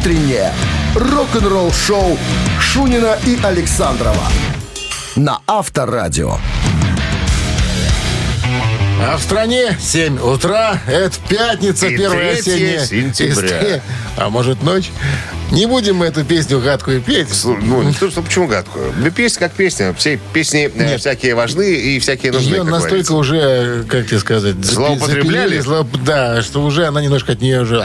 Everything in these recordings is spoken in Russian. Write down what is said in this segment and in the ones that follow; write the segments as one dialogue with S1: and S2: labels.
S1: утреннее рок-н-ролл-шоу Шунина и Александрова на Авторадио.
S2: А в стране 7 утра. Это пятница,
S3: И
S2: первая
S3: 3
S2: осенняя.
S3: сентября.
S2: И- А может ночь? Не будем мы эту песню гадкую петь.
S3: Ну, не то, что почему гадкую? Да песня как песня. Все песни э,
S2: Нет.
S3: всякие важны и всякие нужны,
S2: Ее
S3: как
S2: настолько
S3: говорится.
S2: уже, как тебе сказать, запи-
S3: Злоупотребляли?
S2: запилили, зло- Да, что уже она немножко от нее уже...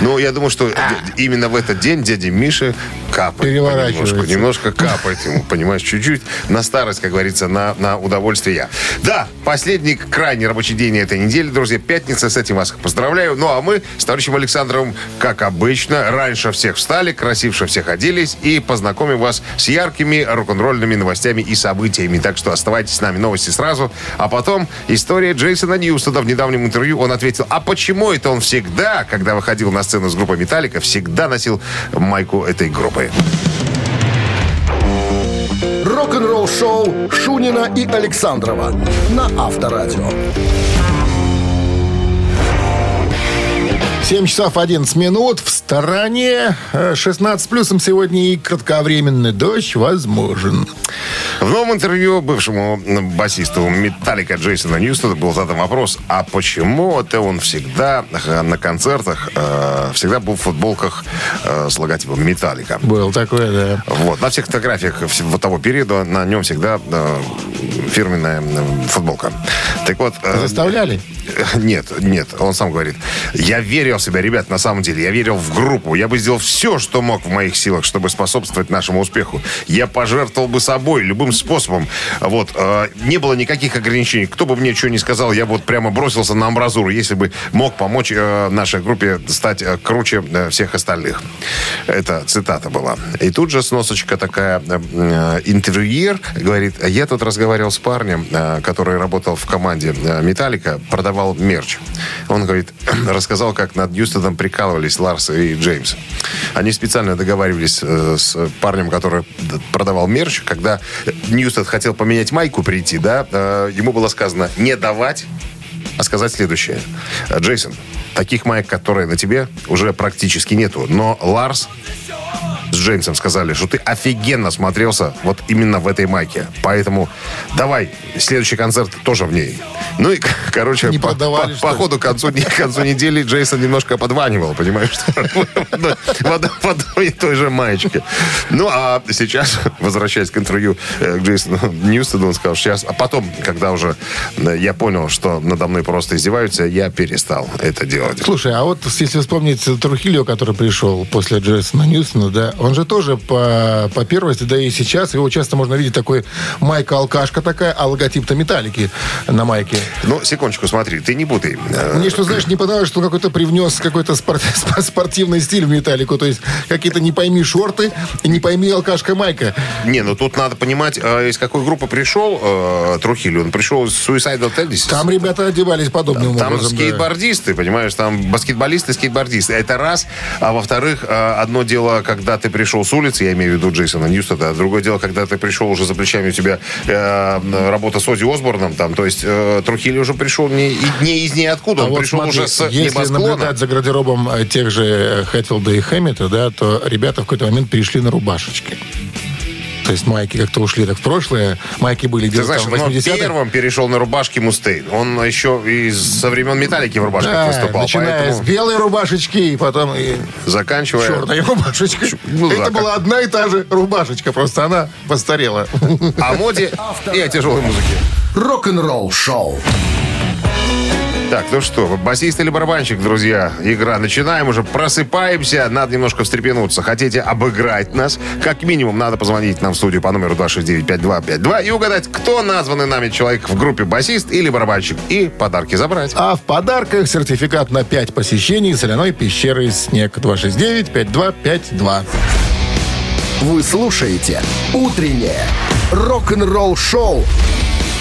S3: Ну, я думаю, что именно в этот день дяде Мише капает. Немножко, немножко капает ему, понимаешь, чуть-чуть. На старость, как говорится, на, на удовольствие. Да, последний крайний рабочий день этой недели, друзья. Пятница, с этим вас поздравляю. Ну, а мы с товарищем Александровым, как обычно, раньше всех встали, красивше всех оделись и познакомим вас с яркими рок-н-ролльными новостями и событиями. Так что оставайтесь с нами, новости сразу. А потом история Джейсона Ньюстона. В недавнем интервью он ответил, а почему это он всегда, когда выходил на сцену с группой Металлика, всегда носил майку этой группы?
S1: Рок-н-ролл-шоу Шунина и Александрова на Авторадио.
S2: 7 часов 11 минут. В стороне э, 16 плюсом сегодня и кратковременный дождь возможен.
S3: В новом интервью бывшему басисту Металлика Джейсона Ньюстона был задан вопрос, а почему это он всегда э, на концертах э, всегда был в футболках э, с логотипом Металлика?
S2: Был такое, да.
S3: Вот, на всех фотографиях вот того периода на нем всегда э, фирменная э, футболка. Так вот... э,
S2: Заставляли?
S3: Нет, нет, он сам говорит. Я верил в себя, ребят, на самом деле. Я верил в группу. Я бы сделал все, что мог в моих силах, чтобы способствовать нашему успеху. Я пожертвовал бы собой любым способом. Вот. э, не было никаких ограничений. Кто бы мне что ни сказал, я бы вот прямо бросился на амбразуру, если бы мог помочь э, нашей группе стать э, круче всех остальных. Это цитата была. И тут же сносочка такая. интервьюер говорит, я тут разговаривал с парнем, который работал в команде Металлика, продавал мерч. Он говорит, рассказал, как над Ньюстоном прикалывались Ларс и Джеймс. Они специально договаривались э, с парнем, который продавал мерч, когда Ньюстон хотел поменять майку прийти, да, э, ему было сказано не давать, а сказать следующее. Джейсон, таких маек, которые на тебе, уже практически нету. Но Ларс с Джеймсом сказали, что ты офигенно смотрелся вот именно в этой майке. Поэтому давай, следующий концерт тоже в ней. Ну и, короче,
S2: Не
S3: по, по- по ходу к концу, к концу недели Джейсон немножко подванивал, понимаешь? В одной- и той же маечке. Ну, а сейчас, возвращаясь к интервью э, к Джейсону Ньюстону, он сказал, сейчас... А потом, когда уже э, я понял, что надо мной просто издеваются, я перестал это делать.
S2: Слушай, а вот если вспомнить Трухильо, который пришел после Джейсона Ньюстона, да, он же тоже по, по первости, да и сейчас, его часто можно видеть такой майка-алкашка такая, а логотип-то металлики на майке.
S3: Ну, секундочку, смотри, ты не путай.
S2: Мне что, знаешь, не понравилось, что он какой-то привнес какой-то спор- спор- спортивный стиль в металлику. То есть какие-то не пойми шорты и не пойми алкашка майка.
S3: Не, ну тут надо понимать, э, из какой группы пришел э, Трухиль. Он пришел из Suicidal Tendencies.
S2: Там ребята одевались подобным
S3: Там
S2: образом. да.
S3: скейтбордисты, понимаешь, там баскетболисты, скейтбордисты. Это раз. А во-вторых, э, одно дело, когда ты пришел с улицы, я имею в виду Джейсона Ньюстона, а другое дело, когда ты пришел уже за плечами у тебя э, работа с Ози Осборном, там, то есть э, Трухиль уже пришел не, не из ниоткуда,
S2: А
S3: он
S2: вот
S3: пришел
S2: смотри,
S3: уже с
S2: если
S3: небосклона.
S2: наблюдать за гардеробом э, тех же э, Хэтфилда и Хэммета, да, то ребята в какой-то момент перешли на рубашечки. То есть майки как-то ушли так в прошлое. Майки были
S3: Ты
S2: где-то
S3: знаешь,
S2: там
S3: он
S2: 80-х.
S3: первым перешел на рубашки Мустейн. Он еще и со времен Металлики в рубашках
S2: Да,
S3: выступал.
S2: начиная
S3: поэтому
S2: с белой рубашечки и потом и
S3: заканчивая...
S2: черной рубашечкой.
S3: Ну да,
S2: Это
S3: как-
S2: была одна и та же рубашечка, просто она постарела.
S3: О моде и о тяжелой музыке.
S1: Рок-н-ролл-шоу.
S3: Так, ну что, басист или барабанщик, друзья? Игра. Начинаем уже, просыпаемся, надо немножко встрепенуться. Хотите обыграть нас? Как минимум, надо позвонить нам в студию по номеру 269-5252 и угадать, кто названный нами человек в группе басист или барабанщик. И подарки забрать.
S2: А в подарках сертификат на 5 посещений соляной пещеры «Снег» 269-5252.
S1: Вы слушаете «Утреннее рок-н-ролл-шоу»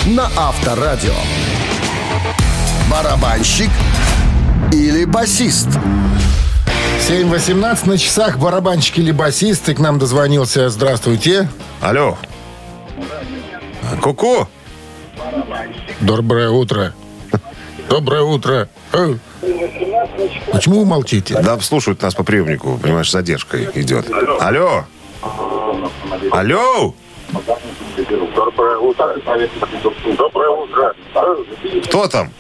S1: на Авторадио. Барабанщик или басист?
S2: 7.18 на часах барабанщик или басист. И к нам дозвонился. Здравствуйте.
S3: Алло. Ку-ку.
S2: Доброе утро. Доброе утро. Э, Почему вы молчите?
S3: Да, слушают нас по приемнику, понимаешь, с задержкой идет. Алло! Алло!
S4: Доброе утро. Доброе утро.
S3: Кто там?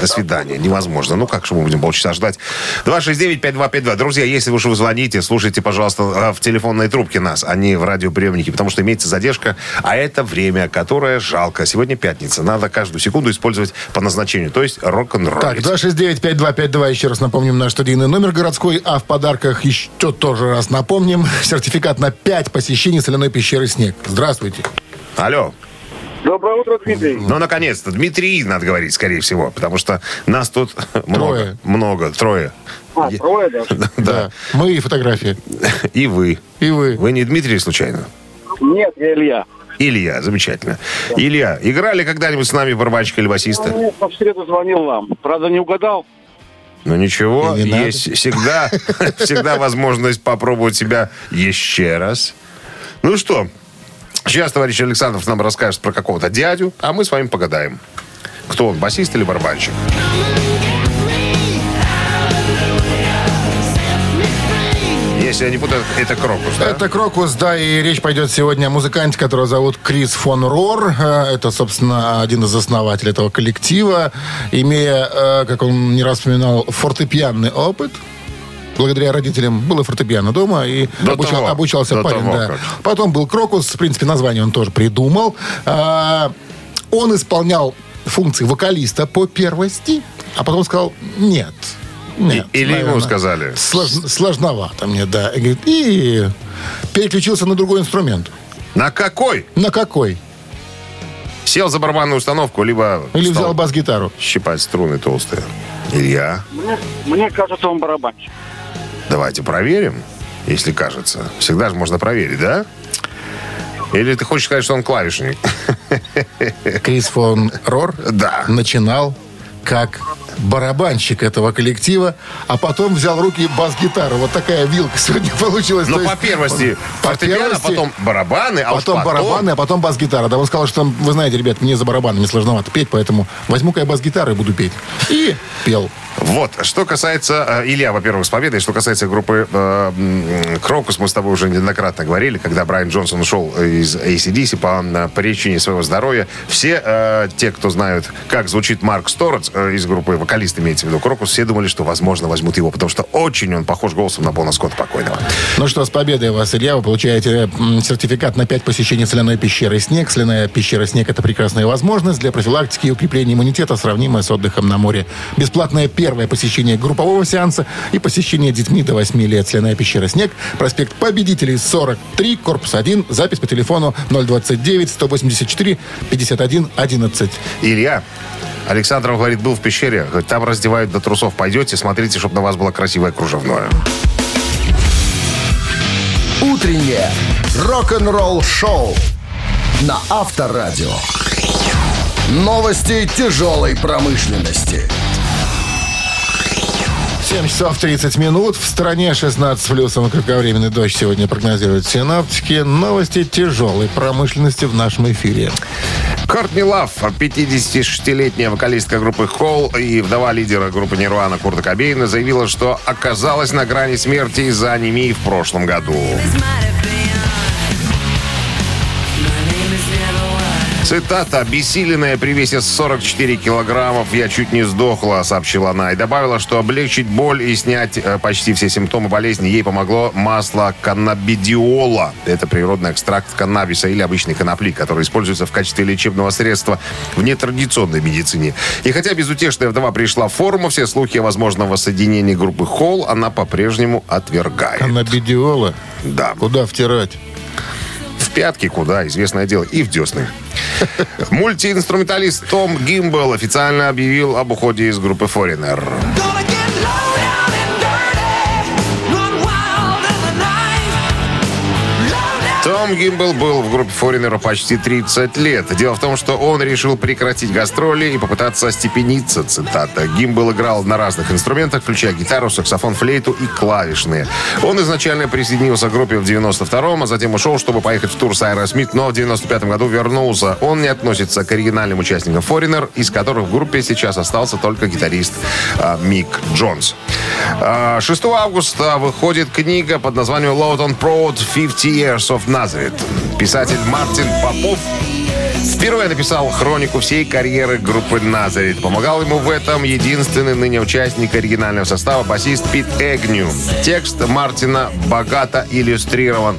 S3: До свидания. Невозможно. Ну, как же мы будем полчаса ждать? 269-5252. Друзья, если вы уже звоните, слушайте, пожалуйста, а, в телефонной трубке нас, а не в радиоприемнике, потому что имеется задержка, а это время, которое жалко. Сегодня пятница. Надо каждую секунду использовать по назначению, то есть рок-н-ролл.
S2: Так, 269-5252, еще раз напомним наш студийный номер городской, а в подарках еще тоже раз напомним. Сертификат на 5 посещений соляной пещеры «Снег». Здравствуйте.
S3: Алло.
S4: Доброе утро, Дмитрий.
S3: Ну, наконец-то. Дмитрий, надо говорить, скорее всего, потому что нас тут много.
S2: Трое.
S3: Много, трое.
S4: А, трое даже?
S3: Да.
S2: Мы и фотографии.
S3: И вы.
S2: И вы.
S3: Вы не Дмитрий, случайно?
S4: Нет, я Илья.
S3: Илья, замечательно. Илья, играли когда-нибудь с нами барабанщика или басиста?
S4: Ну, в среду звонил вам. Правда, не угадал?
S3: Ну ничего,
S2: надо.
S3: есть всегда, всегда возможность попробовать себя еще раз. Ну что, сейчас товарищ Александров нам расскажет про какого-то дядю, а мы с вами погадаем. Кто он, басист или барабанщик? Если я не путаю, это Крокус, да?
S2: Это Крокус, да, и речь пойдет сегодня о музыканте, которого зовут Крис фон Рор. Э, Это, собственно, один из основателей этого коллектива. Имея, э, как он не раз вспоминал, фортепианный опыт, благодаря родителям было фортепиано дома и
S3: До
S2: обучал-
S3: того.
S2: обучался
S3: До
S2: парень.
S3: того
S2: да.
S3: как.
S2: Потом был Крокус, в принципе, название он тоже придумал. А, Он исполнял функции вокалиста по первости, а потом сказал «нет». Нет,
S3: или ему
S2: наверное,
S3: сказали?
S2: слож- сложновато мне, да. И, говорит, и переключился на другой инструмент.
S3: На какой?
S2: На какой?
S3: Сел за барабанную установку, либо
S2: Или взял бас-гитару.
S3: щипать струны толстые. Илья,
S4: Мне, мне кажется, он барабанщик.
S3: Давайте проверим, если кажется. Всегда же можно проверить, да? Или ты хочешь сказать, что он клавишник?
S2: Крис фон Рор
S3: Да.
S2: начинал как барабанщик этого коллектива, а потом взял руки бас-гитару. Вот такая вилка сегодня получилась.
S3: Ну,
S2: То
S3: по
S2: есть
S3: первости
S2: по
S3: фортепиано,
S2: первости,
S3: потом барабаны, а уж
S2: потом барабаны, а потом бас-гитара. Да, он сказал, что, вы знаете, ребят, мне за барабанами сложновато петь, поэтому возьму-ка я бас-гитару и буду петь. И пел.
S3: Вот, что касается э, Илья, во-первых, с победой, что касается группы э, Крокус, мы с тобой уже неоднократно говорили, когда Брайан Джонсон ушел из ACDC по э, причине своего здоровья. Все э, те, кто знают, как звучит Марк Сторец из группы вокалист, имеется в виду Крокус, все думали, что, возможно, возьмут его, потому что очень он похож голосом на Бона Скотта покойного.
S2: Ну что, с победой вас, Илья. Вы получаете м, сертификат на 5 посещений соляной пещеры «Снег». Соляная пещера «Снег» — это прекрасная возможность для профилактики и укрепления иммунитета, сравнимая с отдыхом на море. Бесплатное первое посещение группового сеанса и посещение детьми до 8 лет. Соляная пещера «Снег», проспект Победителей, 43, корпус 1. Запись по телефону 029-184-51-11.
S3: Илья, Александров говорит, был в пещере, говорит, там раздевают до трусов. Пойдете, смотрите, чтобы на вас было красивое кружевное.
S1: Утреннее рок-н-ролл-шоу на Авторадио. Новости тяжелой промышленности.
S2: 7 часов 30 минут. В стране 16 плюсом кратковременный дождь сегодня прогнозируют синаптики. Новости тяжелой промышленности в нашем эфире.
S3: Кортни Лав, 56-летняя вокалистка группы Холл и вдова лидера группы Нирвана Курта Кобейна, заявила, что оказалась на грани смерти из-за анемии в прошлом году. Цитата. «Обессиленная при весе 44 килограммов я чуть не сдохла», сообщила она. И добавила, что облегчить боль и снять э, почти все симптомы болезни ей помогло масло каннабидиола. Это природный экстракт каннабиса или обычной конопли, который используется в качестве лечебного средства в нетрадиционной медицине. И хотя безутешная вдова пришла в форму, все слухи о возможном воссоединении группы Холл она по-прежнему отвергает.
S2: Каннабидиола.
S3: Да.
S2: Куда втирать?
S3: Пятки куда, известное дело, и в десны. Мультиинструменталист Том Гимбл официально объявил об уходе из группы Foreigner. Том Гимбл был в группе Foreigner почти 30 лет. Дело в том, что он решил прекратить гастроли и попытаться остепениться, цитата. Гимбл играл на разных инструментах, включая гитару, саксофон, флейту и клавишные. Он изначально присоединился к группе в 92-м, а затем ушел, чтобы поехать в тур с Аэросмит, но в 95-м году вернулся. Он не относится к оригинальным участникам Foreigner, из которых в группе сейчас остался только гитарист а, Мик Джонс. А, 6 августа выходит книга под названием Loud and Proud 50 Years of Nazareth. Писатель Мартин Попов Впервые написал хронику всей карьеры группы «Nazareth». Помогал ему в этом единственный ныне участник оригинального состава, басист Пит Эгню. Текст Мартина богато иллюстрирован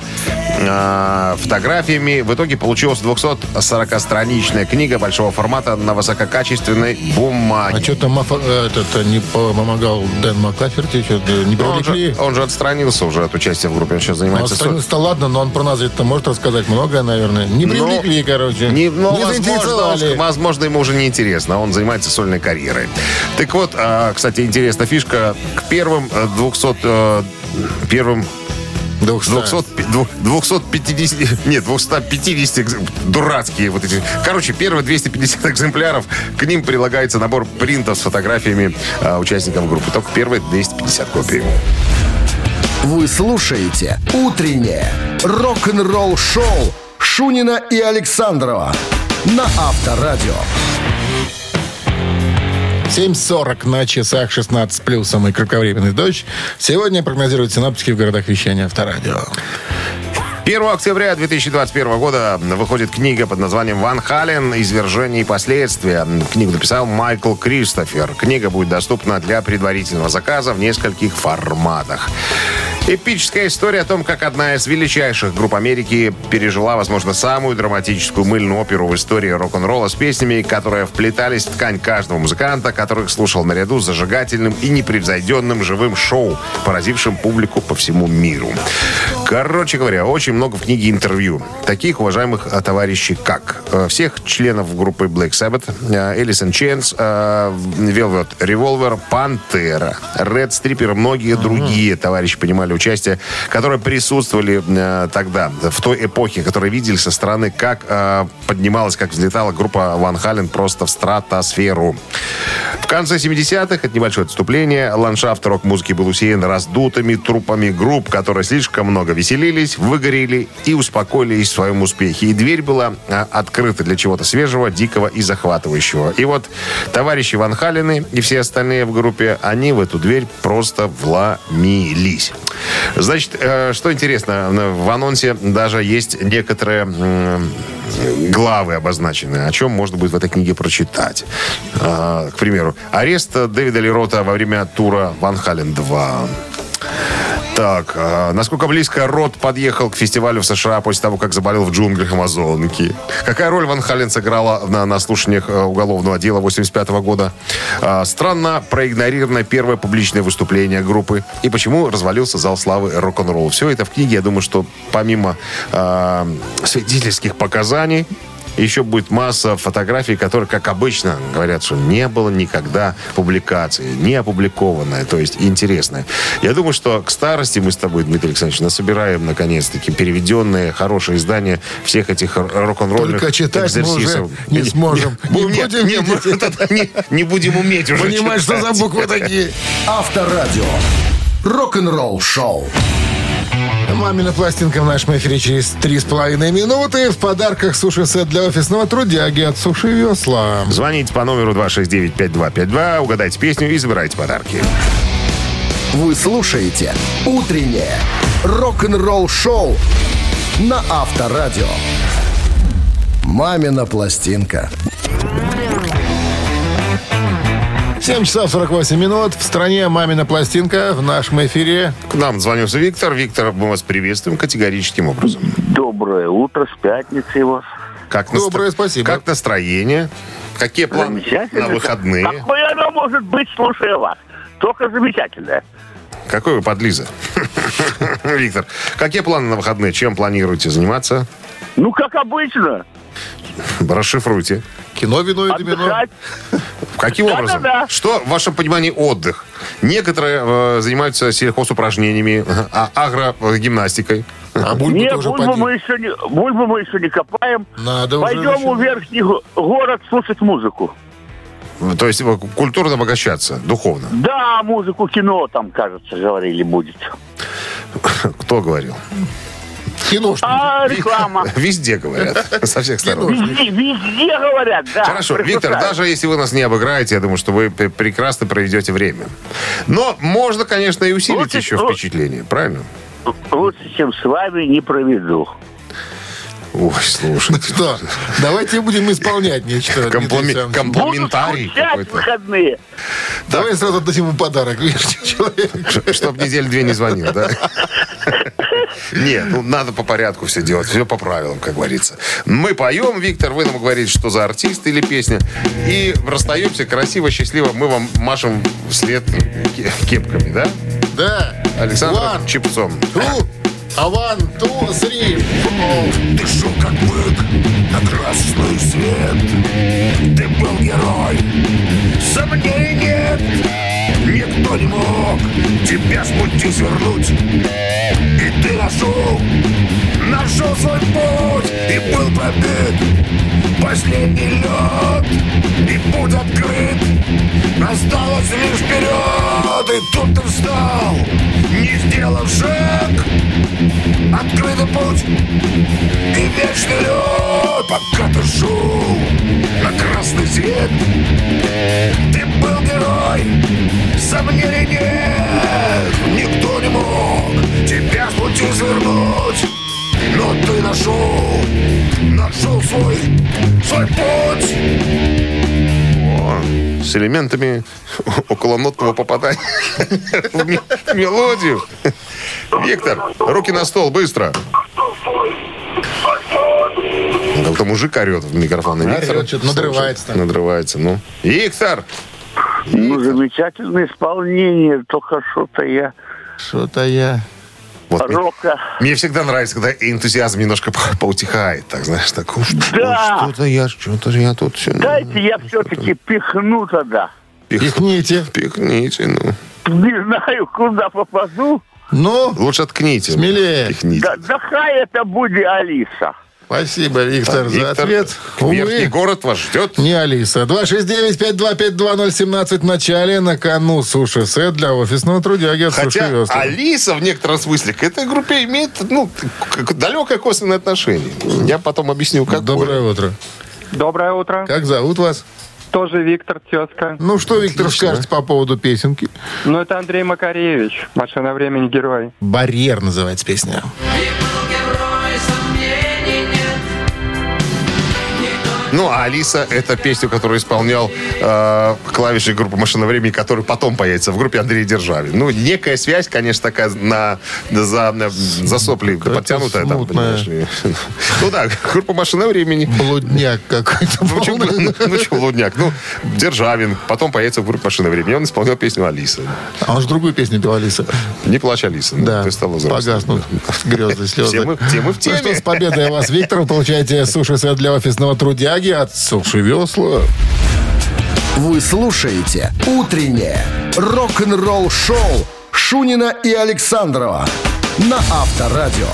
S3: э, фотографиями. В итоге получилась 240-страничная книга большого формата на высококачественной
S2: А
S3: бумаге.
S2: что там э, этот э, не помогал Дэн Маклаферти? Что-то не
S3: Ну, он,
S2: привлекли?
S3: же, он же отстранился уже от участия в группе. Он сейчас
S2: Ну,
S3: занимается...
S2: отстранился-то ладно, но он про нас это может рассказать многое, наверное. Не
S3: Ну,
S2: привлекли, короче.
S3: Не, ну, возможно,
S2: заинтересовали.
S3: возможно, ему уже не интересно. Он занимается сольной карьерой. Так вот, а, кстати, интересная фишка. К первым э, 200... э, Первым
S2: 200.
S3: 200, дву- 250, нет, 250 экз- дурацкие вот эти. Короче, первые 250 экземпляров, к ним прилагается набор принтов с фотографиями а, участников группы. Только первые 250 копий.
S1: Вы слушаете «Утреннее рок-н-ролл-шоу» Шунина и Александрова на Авторадио.
S2: 7.40 на часах 16 плюсом и кратковременный дождь. Сегодня прогнозируют синаптики в городах вещания Авторадио.
S3: 1 октября 2021 года выходит книга под названием «Ван Хален. Извержение и последствия». Книгу написал Майкл Кристофер. Книга будет доступна для предварительного заказа в нескольких форматах. Эпическая история о том, как одна из величайших групп Америки пережила, возможно, самую драматическую мыльную оперу в истории рок-н-ролла с песнями, которые вплетались в ткань каждого музыканта, которых слушал наряду с зажигательным и непревзойденным живым шоу, поразившим публику по всему миру. Короче говоря, очень много в книге интервью. Таких уважаемых а, товарищей, как э, всех членов группы Black Sabbath, э, in Chains, э, Velvet Revolver, Red Stripper и многие другие товарищи принимали участие, которые присутствовали э, тогда, в той эпохе, которые видели со стороны, как э, поднималась, как взлетала группа Ван Хален просто в стратосферу. В конце 70-х, это небольшое отступление, ландшафт рок-музыки был усеян раздутыми трупами групп, которые слишком много веселились, выгорели и успокоились в своем успехе. И дверь была а, открыта для чего-то свежего, дикого и захватывающего. И вот товарищи Ван Халены и все остальные в группе, они в эту дверь просто вломились. Значит, э, что интересно, в анонсе даже есть некоторые главы обозначены, о чем можно будет в этой книге прочитать. А, К примеру, арест Дэвида Лерота во время тура Ван Хален 2. Так, а, насколько близко Рот подъехал к фестивалю в США после того, как заболел в джунглях Амазонки? Какая роль Ван Хален сыграла на, на слушаниях э, уголовного дела 85 года? А, странно проигнорировано первое публичное выступление группы. И почему развалился зал славы рок-н-ролл? Все это в книге. Я думаю, что помимо а, свидетельских показаний, еще будет масса фотографий, которые, как обычно, говорят, что не было никогда публикации, не опубликованная, то есть интересная. Я думаю, что к старости мы с тобой, Дмитрий Александрович, насобираем, наконец-таки, переведенные, хорошие издания всех этих рок-н-ролльных
S2: Только читать мы
S3: экзерсисов.
S2: уже не сможем.
S3: Не,
S2: Не
S3: нет,
S2: будем
S3: не, мы тогда не- не будем уметь уже
S2: Понимаешь, что за
S3: читать.
S2: буквы такие?
S1: Авторадио. Рок-н-ролл-шоу.
S2: Мамина пластинка в нашем эфире через три с половиной минуты. В подарках суши-сет для офисного трудяги от Суши Весла.
S3: Звоните по номеру 269-5252, угадайте песню и забирайте подарки.
S1: Вы слушаете «Утреннее рок-н-ролл-шоу» на Авторадио. «Мамина пластинка».
S2: 7 часов 48 минут. В стране «Мамина пластинка» в нашем эфире.
S3: К нам звонился Виктор. Виктор, мы вас приветствуем категорическим образом.
S5: Доброе утро, с пятницей вас.
S3: Как
S2: Доброе, спасибо.
S3: Как настроение? Какие планы на выходные?
S5: Какое оно может быть, слушая вас? Только замечательное.
S3: Какой вы подлиза? Виктор, какие планы на выходные? Чем планируете заниматься?
S5: Ну, как обычно,
S3: Расшифруйте.
S2: Кино, вино и домино.
S3: Каким образом?
S5: Да-да-да.
S3: Что в вашем понимании отдых? Некоторые э, занимаются сельхозупражнениями, а- агрогимнастикой.
S2: А бульбу
S5: Нет,
S2: тоже
S5: бульбу
S2: поди.
S5: мы, еще не, бульбу мы еще не копаем.
S2: Надо уже
S5: Пойдем
S2: начинать.
S5: в верхний го- город слушать музыку.
S3: То есть э, культурно обогащаться, духовно.
S5: Да, музыку, кино там, кажется, говорили будет.
S3: Кто говорил?
S2: Киношный.
S5: А реклама.
S3: Везде говорят, со всех сторон.
S5: Везде, везде говорят, да.
S3: Хорошо, Виктор, даже если вы нас не обыграете, я думаю, что вы пр- прекрасно проведете время. Но можно, конечно, и усилить еще впечатление, правильно?
S5: Лучше, чем с вами, не проведу.
S3: Ой, слушай.
S2: Что? Давайте будем исполнять нечто.
S5: Буду
S3: Комплиментарий какой-то.
S5: выходные.
S2: Давай сразу отдадим ему подарок. Видишь, человек.
S3: Чтоб неделю две не звонил, да? Нет, ну надо по порядку все делать, все по правилам, как говорится. Мы поем, Виктор, вы нам говорите, что за артист или песня. И расстаемся красиво, счастливо. Мы вам машем вслед ке- кепками, да?
S2: Да.
S3: Александр Чипцом.
S2: two, а two, three. four.
S1: Дышу как бык? На красный свет. Ты был герой, сомнений нет. Никто не мог тебя с пути свернуть. И ты нашел, нашел свой путь. И был пробит последний лед. И путь открыт, осталось лишь вперед И тут ты встал, не сделав шаг. Открытый путь и вечный лед Пока ты шел на красный свет. Ты был герой, сомнений нет Никто не мог тебя с пути свернуть. Но ты нашел, нашел свой, свой путь
S3: с элементами околонотного попадания в ме- в мелодию. Виктор, руки на стол, быстро. Как-то мужик орет в микрофон. Виктор
S2: что-то надрывается там.
S3: Надрывается, ну. Виктор!
S5: Ну, замечательное исполнение. Только что-то я
S2: Что-то я...
S3: Вот мне,
S5: рока.
S3: мне всегда нравится, когда энтузиазм немножко по- поутихает. Так, знаешь, так, уж,
S5: Да.
S3: что-то я, что-то я тут все...
S5: Дайте я все-таки пихну тогда.
S2: Пихните.
S3: Пихните, ну.
S5: Не знаю, куда попаду.
S2: Ну,
S3: Лучше откните.
S2: Смелее.
S3: Пихните.
S5: Да, да хай это будет Алиса.
S2: Спасибо, Виктор, за
S3: Виктор,
S2: ответ.
S3: Верхний город вас ждет.
S2: не Алиса. 269-5252017 в начале. На кону суши-сет для офисного трудяги от
S3: Хотя
S2: Суши Весла.
S3: Алиса в некотором смысле к этой группе имеет ну, далекое косвенное отношение. Я потом объясню, как.
S2: Доброе утро.
S6: Доброе утро.
S2: Как зовут вас?
S6: Тоже Виктор Тезка.
S2: Ну, что, Виктор,
S3: Отлично.
S2: скажете по поводу песенки?
S6: Ну, это Андрей Макаревич. Машина времени герой.
S2: «Барьер» называется песня.
S7: Герой,
S3: Ну, а Алиса это песню, которую исполнял э, клавишник группы «Машина времени», который потом появится в группе Андрей Державин. Ну, некая связь, конечно, такая на, за, на- за сопли подтянутая там, понимаешь. Ну да, группа «Машина времени».
S2: Блудняк какой-то.
S3: Ну, чё, ну, ну, чё, Лудняк? Ну, Державин. Потом появится в группе «Машина времени». Он исполнял песню «Алиса».
S2: А он же другую песню пел, Алиса.
S3: Не плачь, Алиса.
S2: Да,
S3: Ты стала
S2: погаснут грезы, слезы.
S3: Все мы, все мы в
S2: Ну
S3: теме.
S2: что, с победой вас, Виктор. Вы получаете суши-сет для офисного трудяги от Суши Весла.
S1: Вы слушаете «Утреннее рок-н-ролл-шоу» Шунина и Александрова на Авторадио.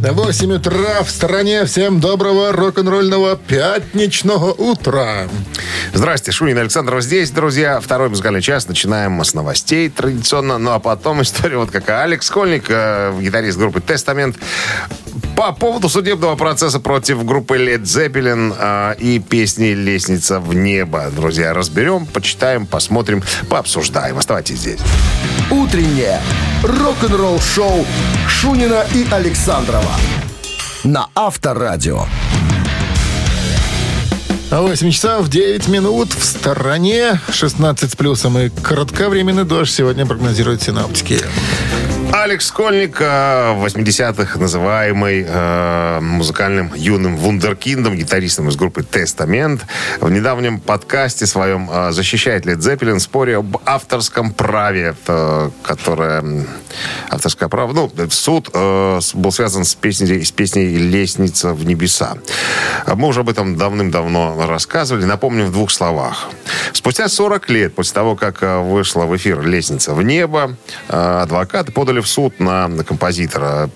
S2: 8 утра в стране. Всем доброго рок-н-ролльного пятничного утра.
S3: Здрасте, Шунин Александров здесь, друзья. Второй музыкальный час. Начинаем с новостей традиционно. Ну, а потом история вот какая. Алекс Скольник, э, гитарист группы «Тестамент», по поводу судебного процесса против группы Led Zeppelin э, и песни «Лестница в небо». Друзья, разберем, почитаем, посмотрим, пообсуждаем. Оставайтесь здесь.
S1: Утреннее рок-н-ролл-шоу Шунина и Александрова на Авторадио.
S2: 8 часов 9 минут в стороне. 16 с плюсом и кратковременный дождь сегодня прогнозируют синаптики.
S3: Алекс Скольник, э, в 80-х называемый э, музыкальным юным вундеркиндом, гитаристом из группы «Тестамент», в недавнем подкасте своем э, защищает Лед Зеппелин в споре об авторском праве, э, которое... Авторское право... Ну, суд э, был связан с песней, с песней «Лестница в небеса». Мы уже об этом давным-давно рассказывали. Напомним в двух словах. Спустя 40 лет после того, как э, вышла в эфир «Лестница в небо», э, адвокаты подали в суд на, композитора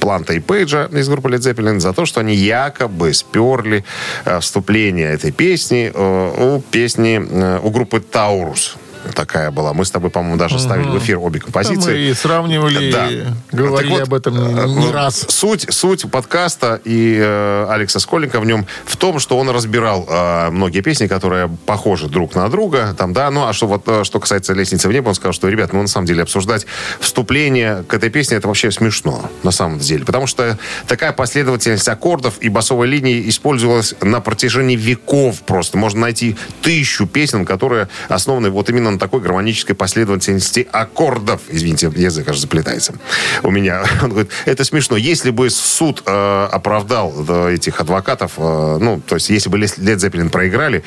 S3: Планта и Пейджа из группы Led Zeppelin за то, что они якобы сперли э, вступление этой песни э, у песни э, у группы «Таурус». Такая была. Мы с тобой, по-моему, даже ставили в эфир обе композиции.
S2: мы и сравнивали,
S3: Да.
S2: и говорили
S3: Так вот,
S2: об этом не
S3: э,
S2: раз.
S3: Суть, суть подкаста и э, Алекса Сколенко в нем в том, что он разбирал э, многие песни, которые похожи друг на друга. Там, да, ну а что, вот, э, что касается «Лестницы в небо», он сказал, что, ребят, ну на самом деле обсуждать вступление к этой песне, это вообще смешно, на самом деле. Потому что такая последовательность аккордов и басовой линии использовалась на протяжении веков просто. Можно найти тысячу песен, которые основаны вот именно на такой гармонической последовательности аккордов. Извините, язык аж заплетается у меня. Он говорит, это смешно. Если бы суд э, оправдал э, этих адвокатов, э, ну, то есть если бы Лед Зеппелин проиграли,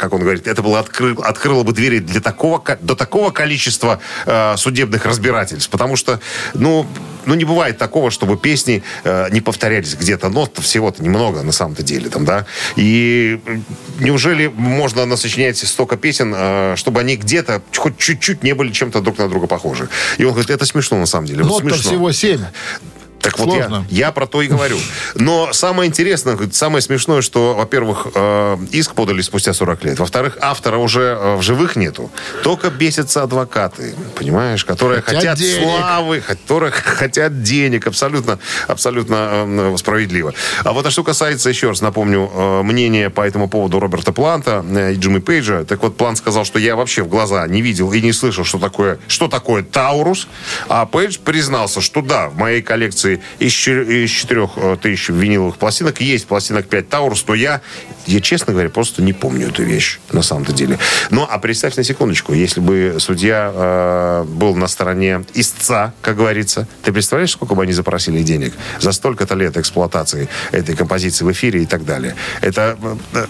S3: как он говорит, это было откры- открыло бы двери для такого, ко- до такого количества э, судебных разбирательств. Потому что, ну, ну, не бывает такого, чтобы песни э, не повторялись где-то. Нот всего-то немного на самом-то деле. Там, да? И неужели можно насочинять столько песен, э, чтобы они где-то хоть чуть-чуть не были чем-то друг на друга похожи? И он говорит, это смешно на самом деле. Вот
S2: Нот-то
S3: смешно.
S2: всего семь.
S3: Так вот я,
S2: Сложно.
S3: я про то и говорю. Но самое интересное, самое смешное, что, во-первых, э, иск подали спустя 40 лет. Во-вторых, автора уже э, в живых нету. Только бесятся адвокаты, понимаешь, которые
S2: Хотят
S3: хотят,
S2: денег.
S3: славы, которые хотят денег. Абсолютно, абсолютно э, справедливо. А вот а что касается, еще раз напомню, э, мнения по этому поводу Роберта Планта и Джимми Пейджа. Так вот, Плант сказал, что я вообще в глаза не видел и не слышал, что такое, что такое Таурус. А Пейдж признался, что да, в моей коллекции из, чер- из 4 тысяч виниловых пластинок есть пластинок 5 Таурус, но я, я, честно говоря, просто не помню эту вещь на самом-то деле. Ну, а представь на секундочку, если бы судья э, был на стороне истца, как говорится, ты представляешь, сколько бы они запросили денег за столько-то лет эксплуатации этой композиции в эфире и так далее? Это, э, э,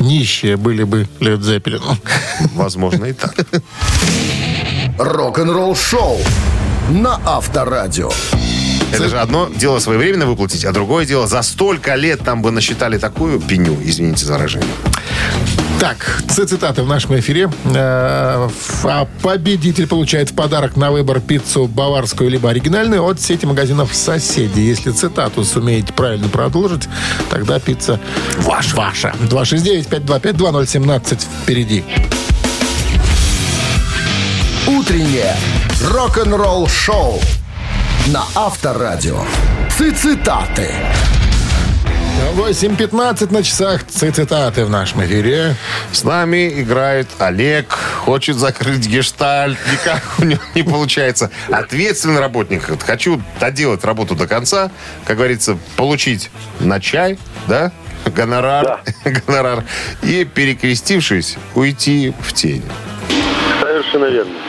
S2: Нищие были бы Лед Зеппелин.
S3: возможно, и так.
S1: Рок-н-ролл шоу на Авторадио.
S3: Это же одно дело своевременно выплатить, а другое дело за столько лет там бы насчитали такую пеню, извините за выражение.
S2: Так, цитаты в нашем эфире. Э, А победитель получает в подарок на выбор пиццу баварскую либо оригинальную от сети магазинов «Соседи». Если цитату сумеете правильно продолжить, тогда пицца ваша. ваша. 269-525-2017 впереди.
S1: Утреннее рок-н-ролл шоу на Авторадио. Цитаты.
S2: 8.15 на часах цитаты в нашем эфире.
S3: С нами играет Олег, хочет закрыть гештальт, никак у него не получается. Ответственный работник. Хочу доделать работу до конца, как говорится, получить на чай, да, гонорар, гонорар, и, перекрестившись, уйти в тень.
S8: Совершенно верно.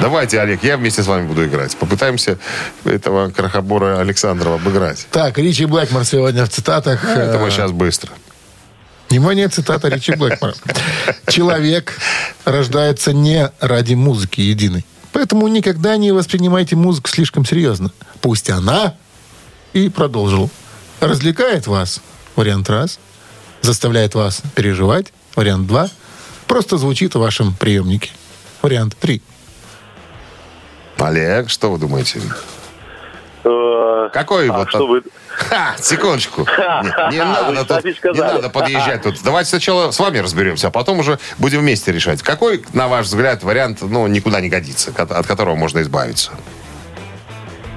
S3: Давайте, Олег, я вместе с вами буду играть. Попытаемся этого крохобора Александрова обыграть.
S2: Так, Ричи Блэкмор сегодня в цитатах.
S3: Это мы
S2: Э,
S3: сейчас быстро.
S2: Внимание, цитата Ричи Блэкмора. Человек рождается не ради музыки единой. Поэтому никогда не воспринимайте музыку слишком серьезно. Пусть она, и продолжил, развлекает вас, вариант раз, заставляет вас переживать, вариант два, просто звучит в вашем приемнике, вариант три.
S3: Олег, что вы думаете?
S8: Э,
S3: Какой
S8: а
S3: вот...
S8: что вы...
S3: Ха, секундочку. Не, не надо тут, не надо подъезжать тут. Давайте сначала с вами разберемся, а потом уже будем вместе решать. Какой, на ваш взгляд, вариант, ну, никуда не годится, от которого можно избавиться?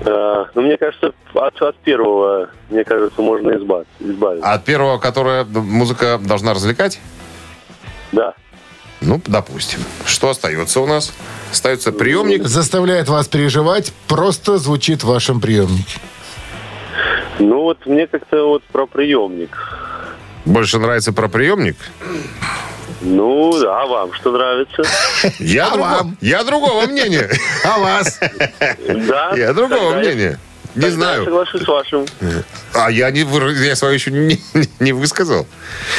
S8: э, ну, мне кажется, от, от первого, мне кажется, можно избавиться. избавиться.
S3: От первого, которое музыка должна развлекать?
S8: Да.
S3: Ну, допустим. Что остается у нас? Остается приемник.
S2: Заставляет вас переживать, просто звучит в вашем приемнике.
S8: Ну, вот мне как-то вот про приемник.
S3: Больше нравится про приемник?
S8: Ну, а вам что нравится?
S3: Я,
S2: А
S3: друго-
S2: вам?
S3: я другого мнения.
S2: А вас?
S8: Да.
S3: Я другого мнения. Не
S8: тогда я
S3: знаю.
S8: соглашусь с вашим.
S3: А я не я свое еще не, не высказал.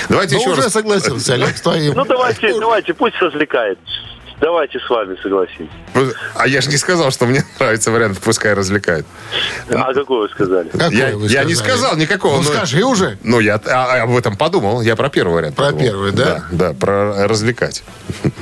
S3: Давайте
S2: Ну,
S3: еще
S2: уже
S3: раз.
S2: согласился, Олег, с твоим.
S8: Ну, давайте, давайте, пусть развлекает. Давайте с вами согласимся.
S3: А я же не сказал, что мне нравится вариант, пускай развлекает.
S8: А какой вы сказали?
S2: Какой
S3: Я,
S2: вы
S3: я не сказал никакого.
S2: Ну,
S3: но-
S2: скажи уже.
S3: Ну, я а, а, об этом подумал. Я про первый вариант
S2: Про
S3: подумал.
S2: первый, да?
S3: Да, да, про развлекать.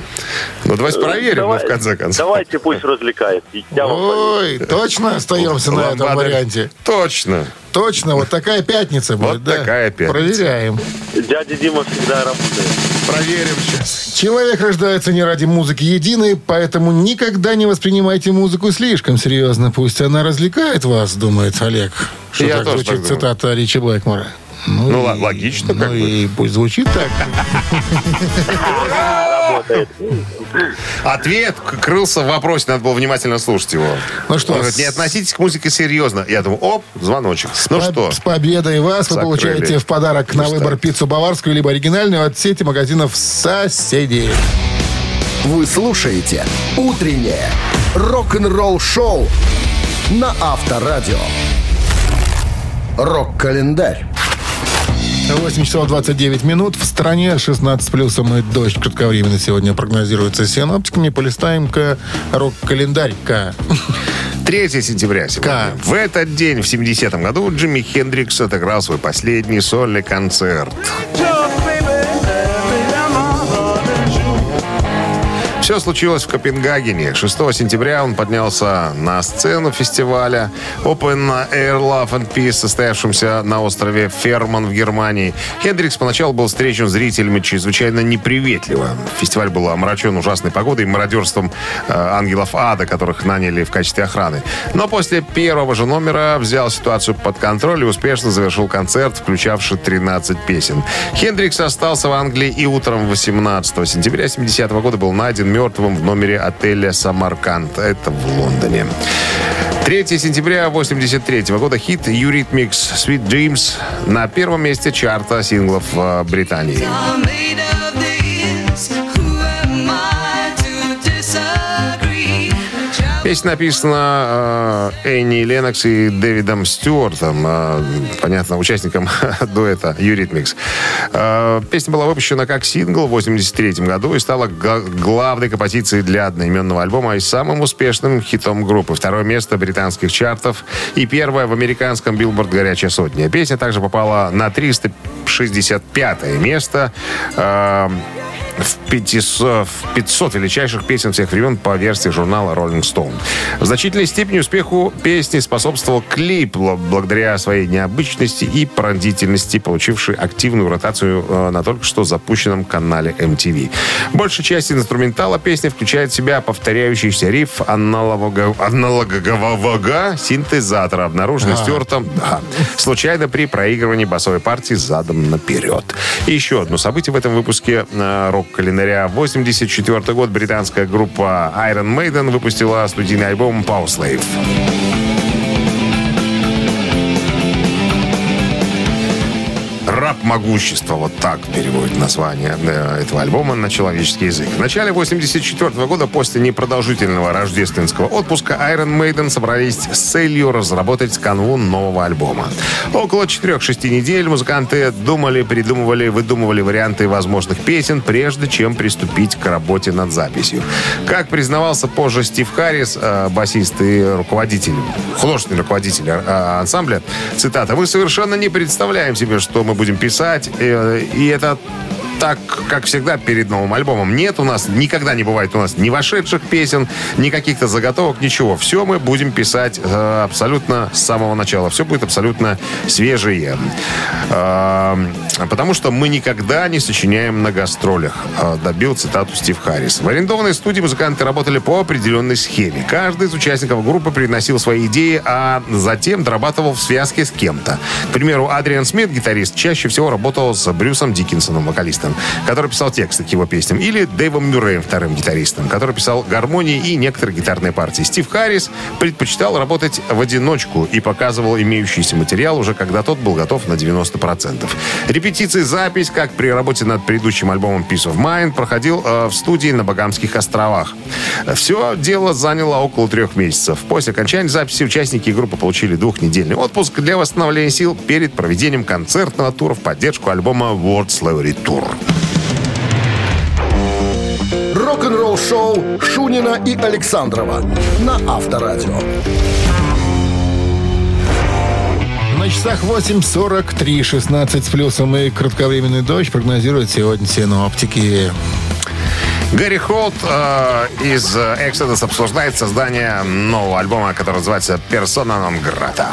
S3: Ну, давайте проверим, ну,
S8: Давай-
S3: в конце концов.
S8: Давайте пусть развлекает. Я
S2: Ой, точно остаемся на этом варианте.
S3: Точно.
S2: Точно, вот такая пятница будет,
S3: Вот
S2: да?
S3: такая пятница.
S2: Проверяем.
S8: Дядя Дима всегда работает.
S3: Проверим сейчас.
S2: Человек рождается не ради музыки единой, поэтому никогда не воспринимайте музыку слишком серьезно. Пусть она развлекает вас, думает Олег. Что
S3: Я
S2: так
S3: тоже
S2: звучит
S3: так думаю.
S2: цитата Ричи Блэкмора. Ну,
S3: Ну,
S2: и-
S3: логично,
S2: Ну
S3: как бы.
S2: и пусть звучит так.
S3: Ответ крылся в вопросе, надо было внимательно слушать его.
S2: Ну что,
S3: Он говорит, не
S2: с-
S3: относитесь к музыке серьезно. Я думаю, оп, звоночек. Ну
S2: По-
S3: что?
S2: С победой вас вы
S3: Закрыли.
S2: получаете в подарок на выбор
S3: так.
S2: пиццу баварскую либо оригинальную от сети магазинов «Соседи».
S1: Вы слушаете «Утреннее рок-н-ролл-шоу» на Авторадио. Рок-календарь.
S2: 8 часов 29 минут. В стране 16 плюсом и дождь кратковременно сегодня прогнозируется синоптиками. Полистаем-ка рок-календарь-ка.
S3: 3 сентября сегодня. В этот день, в 70-м году, Джимми Хендрикс отыграл свой последний сольный концерт. Все случилось в Копенгагене. 6 сентября он поднялся на сцену фестиваля Open Air Love and Peace, состоявшемся на острове Ферман в Германии. Хендрикс поначалу был встречен зрителями чрезвычайно неприветливо. Фестиваль был омрачен ужасной погодой и мародерством э, ангелов ада, которых наняли в качестве охраны. Но после первого же номера взял ситуацию под контроль и успешно завершил концерт, включавший 13 песен. Хендрикс остался в Англии и утром 18 сентября 70 года был найден мертвым в номере отеля «Самарканд». Это в Лондоне. 3 сентября 83 года хит «Eurythmics Sweet Dreams» на первом месте чарта синглов в Британии. Песня написана э, Энни Ленокс и Дэвидом Стюартом, э, понятно, участником дуэта Eurythmics. Э, песня была выпущена как сингл в 83 году и стала главной композицией для одноименного альбома и самым успешным хитом группы. Второе место британских чартов и первое в американском билборд «Горячая сотня». Песня также попала на 365 место э, в 500, в 500 величайших песен всех времен по версии журнала Rolling Stone. В значительной степени успеху песни способствовал клип, бл- благодаря своей необычности и пронзительности, получивший активную ротацию э, на только что запущенном канале MTV. Большая часть инструментала песни включает в себя повторяющийся риф аналогового, аналогового синтезатора, обнаруженный Стюартом да, случайно при проигрывании басовой партии задом наперед. И еще одно событие в этом выпуске э, рок-календаря. 84 год британская группа Iron Maiden выпустила студийный альбом Power Slave. «Раб могущества». Вот так переводит название э, этого альбома на человеческий язык. В начале 84 года, после непродолжительного рождественского отпуска, Iron Maiden собрались с целью разработать канву нового альбома. Около 4-6 недель музыканты думали, придумывали, выдумывали варианты возможных песен, прежде чем приступить к работе над записью. Как признавался позже Стив Харрис, э, басист и руководитель, художественный руководитель э, ансамбля, цитата, «Мы совершенно не представляем себе, что мы будем писать, э, и это так, как всегда, перед новым альбомом. Нет у нас, никогда не бывает у нас ни вошедших песен, ни каких-то заготовок, ничего. Все мы будем писать э, абсолютно с самого начала. Все будет абсолютно свежее. Э, потому что мы никогда не сочиняем на гастролях. Э, добил цитату Стив Харрис. В арендованной студии музыканты работали по определенной схеме. Каждый из участников группы приносил свои идеи, а затем дорабатывал в связке с кем-то. К примеру, Адриан Смит, гитарист, чаще всего работал с Брюсом Диккинсоном, вокалистом. Гитаристом, который писал тексты к его песням, или Дэйвом Мюрреем, вторым гитаристом, который писал гармонии и некоторые гитарные партии. Стив Харрис предпочитал работать в одиночку и показывал имеющийся материал уже когда тот был готов на 90%. Репетиции, запись, как при работе над предыдущим альбомом Peace of Mind, проходил э, в студии на Багамских островах. Все дело заняло около трех месяцев. После окончания записи участники группы получили двухнедельный отпуск для восстановления сил перед проведением концертного тура в поддержку альбома World Slavery Tour.
S1: Рок-н-ролл шоу Шунина и Александрова на Авторадио.
S2: На часах 8.43, 16 с плюсом и кратковременный дождь прогнозируют сегодня синоптики.
S3: Гэри Холт э, из э, Exodus обсуждает создание нового альбома, который называется «Persona non grata».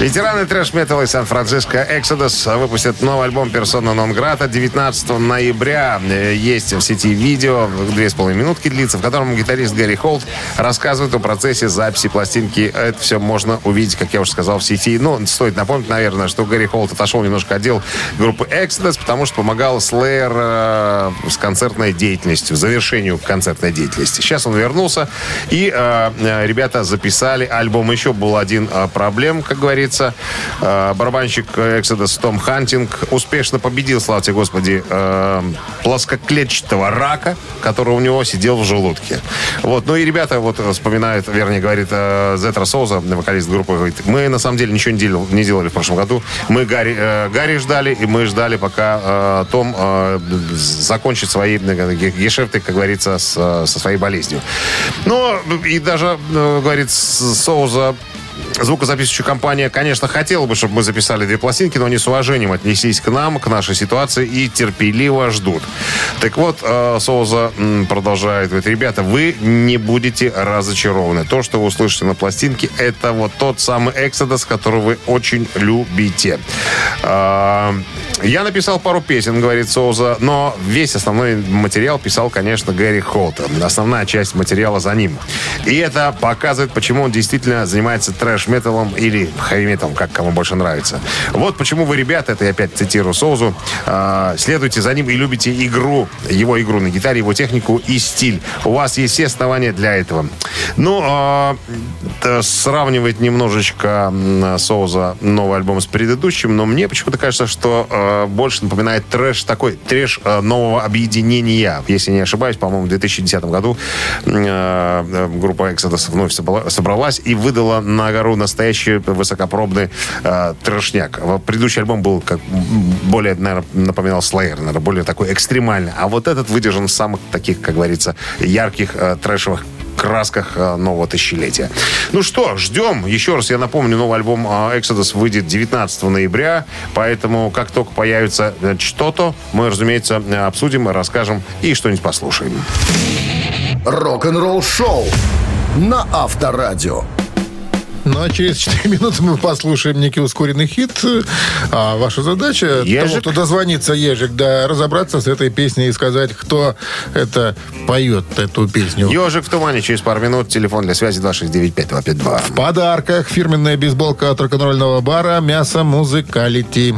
S3: Ветераны трэш-металла из Сан-Франциско Exodus выпустят новый альбом «Persona non grata» 19 ноября. Э, Есть в сети видео, две с половиной минутки длится, в котором гитарист Гэри Холт рассказывает о процессе записи пластинки. Это все можно увидеть, как я уже сказал, в сети. Ну, стоит напомнить, наверное, что Гэри Холт отошел немножко от дел группы Exodus, потому что помогал Slayer э, с концертной деятельностью, завершению концертной деятельности. Сейчас он вернулся, и э, э, ребята записали альбом. Еще был один э, проблем, как говорится. Э, барабанщик Exodus Том Хантинг успешно победил, слава тебе, Господи, э, плоскоклетчатого рака, который у него сидел в желудке. Вот. Ну и ребята вот вспоминают, вернее, говорит э, Зетра Соуза, вокалист группы, говорит, мы на самом деле ничего не делали, не делали в прошлом году. Мы Гарри, Гарри ждали, и мы ждали, пока Том закончит свои ге- гешефты, как говорится, со своей болезнью. Но и даже, говорит Соуза, Звукозаписывающая компания, конечно, хотела бы, чтобы мы записали две пластинки, но они с уважением отнеслись к нам, к нашей ситуации и терпеливо ждут. Так вот, э, Соуза продолжает. Говорит, ребята, вы не будете разочарованы. То, что вы услышите на пластинке, это вот тот самый Exodus, который вы очень любите. А, Я написал пару песен, говорит Соуза, но весь основной материал писал, конечно, Гэри Холта. Основная часть материала за ним. И это показывает, почему он действительно занимается трэш-металом или хэви-металом, как кому больше нравится. Вот почему вы, ребята, это я опять цитирую Соузу, а, следуйте за ним и любите игру, его игру на гитаре, его технику и стиль. У вас есть все основания для этого. Ну, а, сравнивать немножечко Соуза новый альбом с предыдущим, но мне почему-то кажется, что э, больше напоминает трэш, такой трэш э, нового объединения. Если не ошибаюсь, по-моему, в 2010 году э, э, группа Exodus вновь собрала- собралась и выдала на гору настоящий высокопробный э, трэшняк. Предыдущий альбом был как более, наверное, напоминал Slayer, наверное, более такой экстремальный. А вот этот выдержан в самых таких, как говорится, ярких э, трэшевых красках э, нового тысячелетия. Ну что, ждем. Еще раз я напомню, новый альбом э, Exodus выйдет 19 ноября, поэтому как только появится э, что-то, мы, разумеется, обсудим, расскажем и что-нибудь послушаем.
S1: Рок-н-ролл шоу на Авторадио.
S2: Ну, а через 4 минуты мы послушаем некий ускоренный хит. А ваша задача,
S3: Ежик?
S2: того, кто дозвонится Ежик, да, разобраться с этой песней и сказать, кто это поет, эту песню.
S3: Ежик в тумане через пару минут. Телефон для связи 269-5252.
S2: В подарках фирменная бейсболка от рок-н-ролльного бара «Мясо Музыкалити».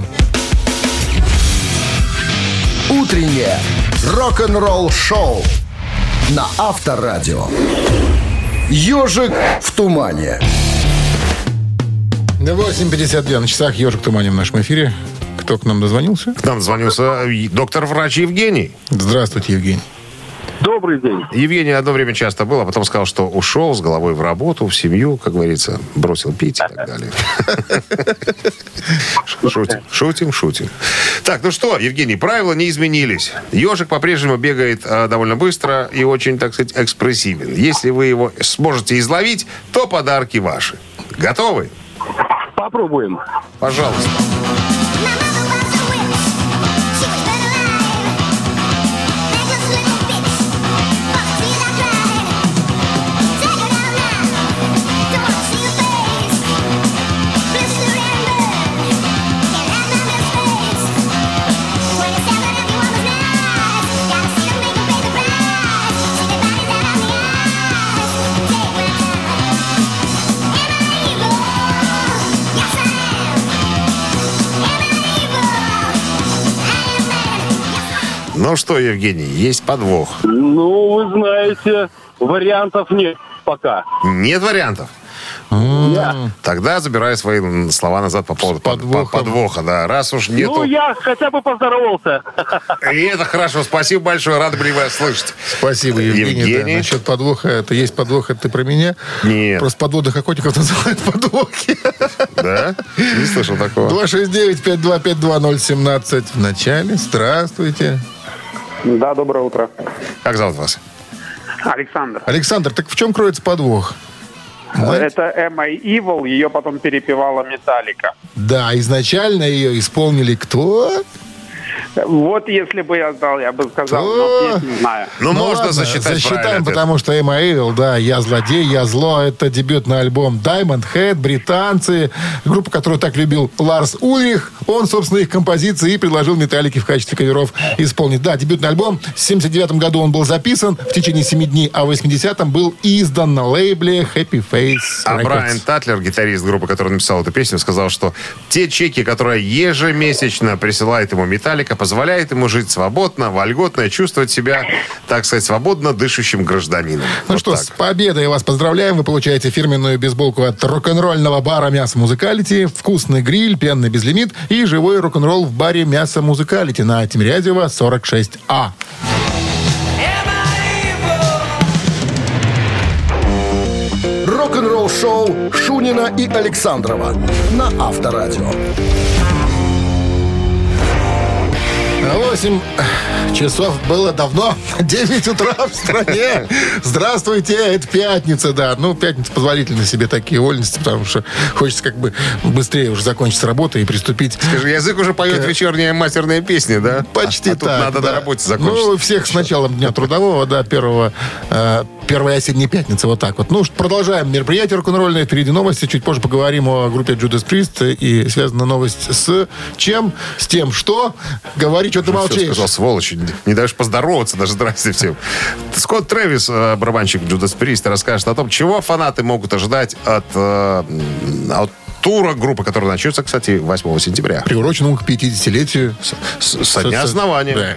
S1: Утреннее рок-н-ролл шоу на Авторадио. Ежик в тумане.
S2: 8.52 на часах «Ежик в тумане» в нашем эфире. Кто к нам дозвонился?
S3: К нам звонился э, доктор-врач Евгений.
S2: Здравствуйте, Евгений.
S4: Добрый день.
S3: Евгений одно время часто был, а потом сказал, что ушел с головой в работу, в семью, как говорится, бросил пить и так далее. Шутим, шутим, шутим. Так, ну что, Евгений, правила не изменились. Ежик по-прежнему бегает э, довольно быстро и очень, так сказать, экспрессивен. Если вы его сможете изловить, то подарки ваши. Готовы?
S4: Попробуем.
S3: Пожалуйста. Ну что, Евгений, есть подвох.
S4: Ну, вы знаете, вариантов нет пока.
S3: Нет вариантов. Тогда забираю свои слова назад по поводу под- по- подвоха. Да, раз уж нету...
S4: Ну, я хотя бы поздоровался.
S3: И это хорошо. Спасибо большое. Рады были вас слышать.
S2: Спасибо, Евгений. Да,
S3: Евгений.
S2: насчет подвоха, это есть подвох, это ты про меня?
S3: Нет.
S2: Просто подводных охотников называют подвохи.
S3: Да? Не слышал такого.
S2: 269-5252017 в начале. Здравствуйте.
S6: Да, доброе утро.
S3: Как зовут вас?
S6: Александр.
S2: Александр, так в чем кроется подвох? Знаете?
S6: Это Эмма Evil, ее потом перепевала Металлика.
S2: Да, изначально ее исполнили кто?
S6: Вот если бы я знал, я бы сказал, но песню знаю.
S3: Ну, можно
S2: ладно,
S3: засчитать
S2: Засчитаем, потому что Эмма Эвил, да, «Я злодей, я зло» — это дебютный альбом Diamond Head, британцы, группа, которую так любил Ларс Ульрих. Он, собственно, их композиции и предложил Металлике в качестве каверов исполнить. Да, дебютный альбом. В 79 году он был записан в течение 7 дней, а в 80-м был издан на лейбле Happy Face
S3: А
S2: Records.
S3: Брайан Татлер, гитарист группы, который написал эту песню, сказал, что те чеки, которые ежемесячно присылает ему Металлика, позволяют ему жить свободно, вольготно и чувствовать себя, так сказать, свободно дышащим гражданином.
S2: Ну
S3: Вот
S2: что,
S3: так.
S2: с победой вас поздравляем. Вы получаете фирменную бейсболку от рок-н-ролльного бара «Мясо Музыкалити», вкусный гриль, пенный безлимит и живой рок-н-ролл в баре «Мясо Музыкалити» на Тимирязева 46А.
S1: Рок-н-ролл шоу Шунина и Александрова на Авторадио.
S2: 8 часов было давно. 9 утра в стране. Здравствуйте, это пятница, да. Ну, пятница позволительно себе такие вольности, потому что хочется как бы быстрее уже закончить работу и приступить.
S3: Скажи, язык уже поет к... вечерние матерные песни, да?
S2: Почти
S3: а, а
S2: так.
S3: Тут надо
S2: да.
S3: на работе закончить.
S2: Ну, всех с началом Дня Трудового, да, первого. Э, Первая осенняя пятница, вот так вот. Ну, продолжаем мероприятие рок-н-ролльное. Впереди новости. Чуть позже поговорим о группе Judas Priest. И связана новость с чем? С тем, что? Говори, что ты молчишь.
S3: Все сказал, сволочь. Не даешь поздороваться даже. Здрасте всем. Скотт Трэвис, э, барабанщик Judas Priest, расскажет о том, чего фанаты могут ожидать от, э, от тура группы, который начнется, кстати, 8 сентября.
S2: Приуроченному к 50-летию.
S3: Со, со,
S2: со дня
S3: основания.
S2: Да.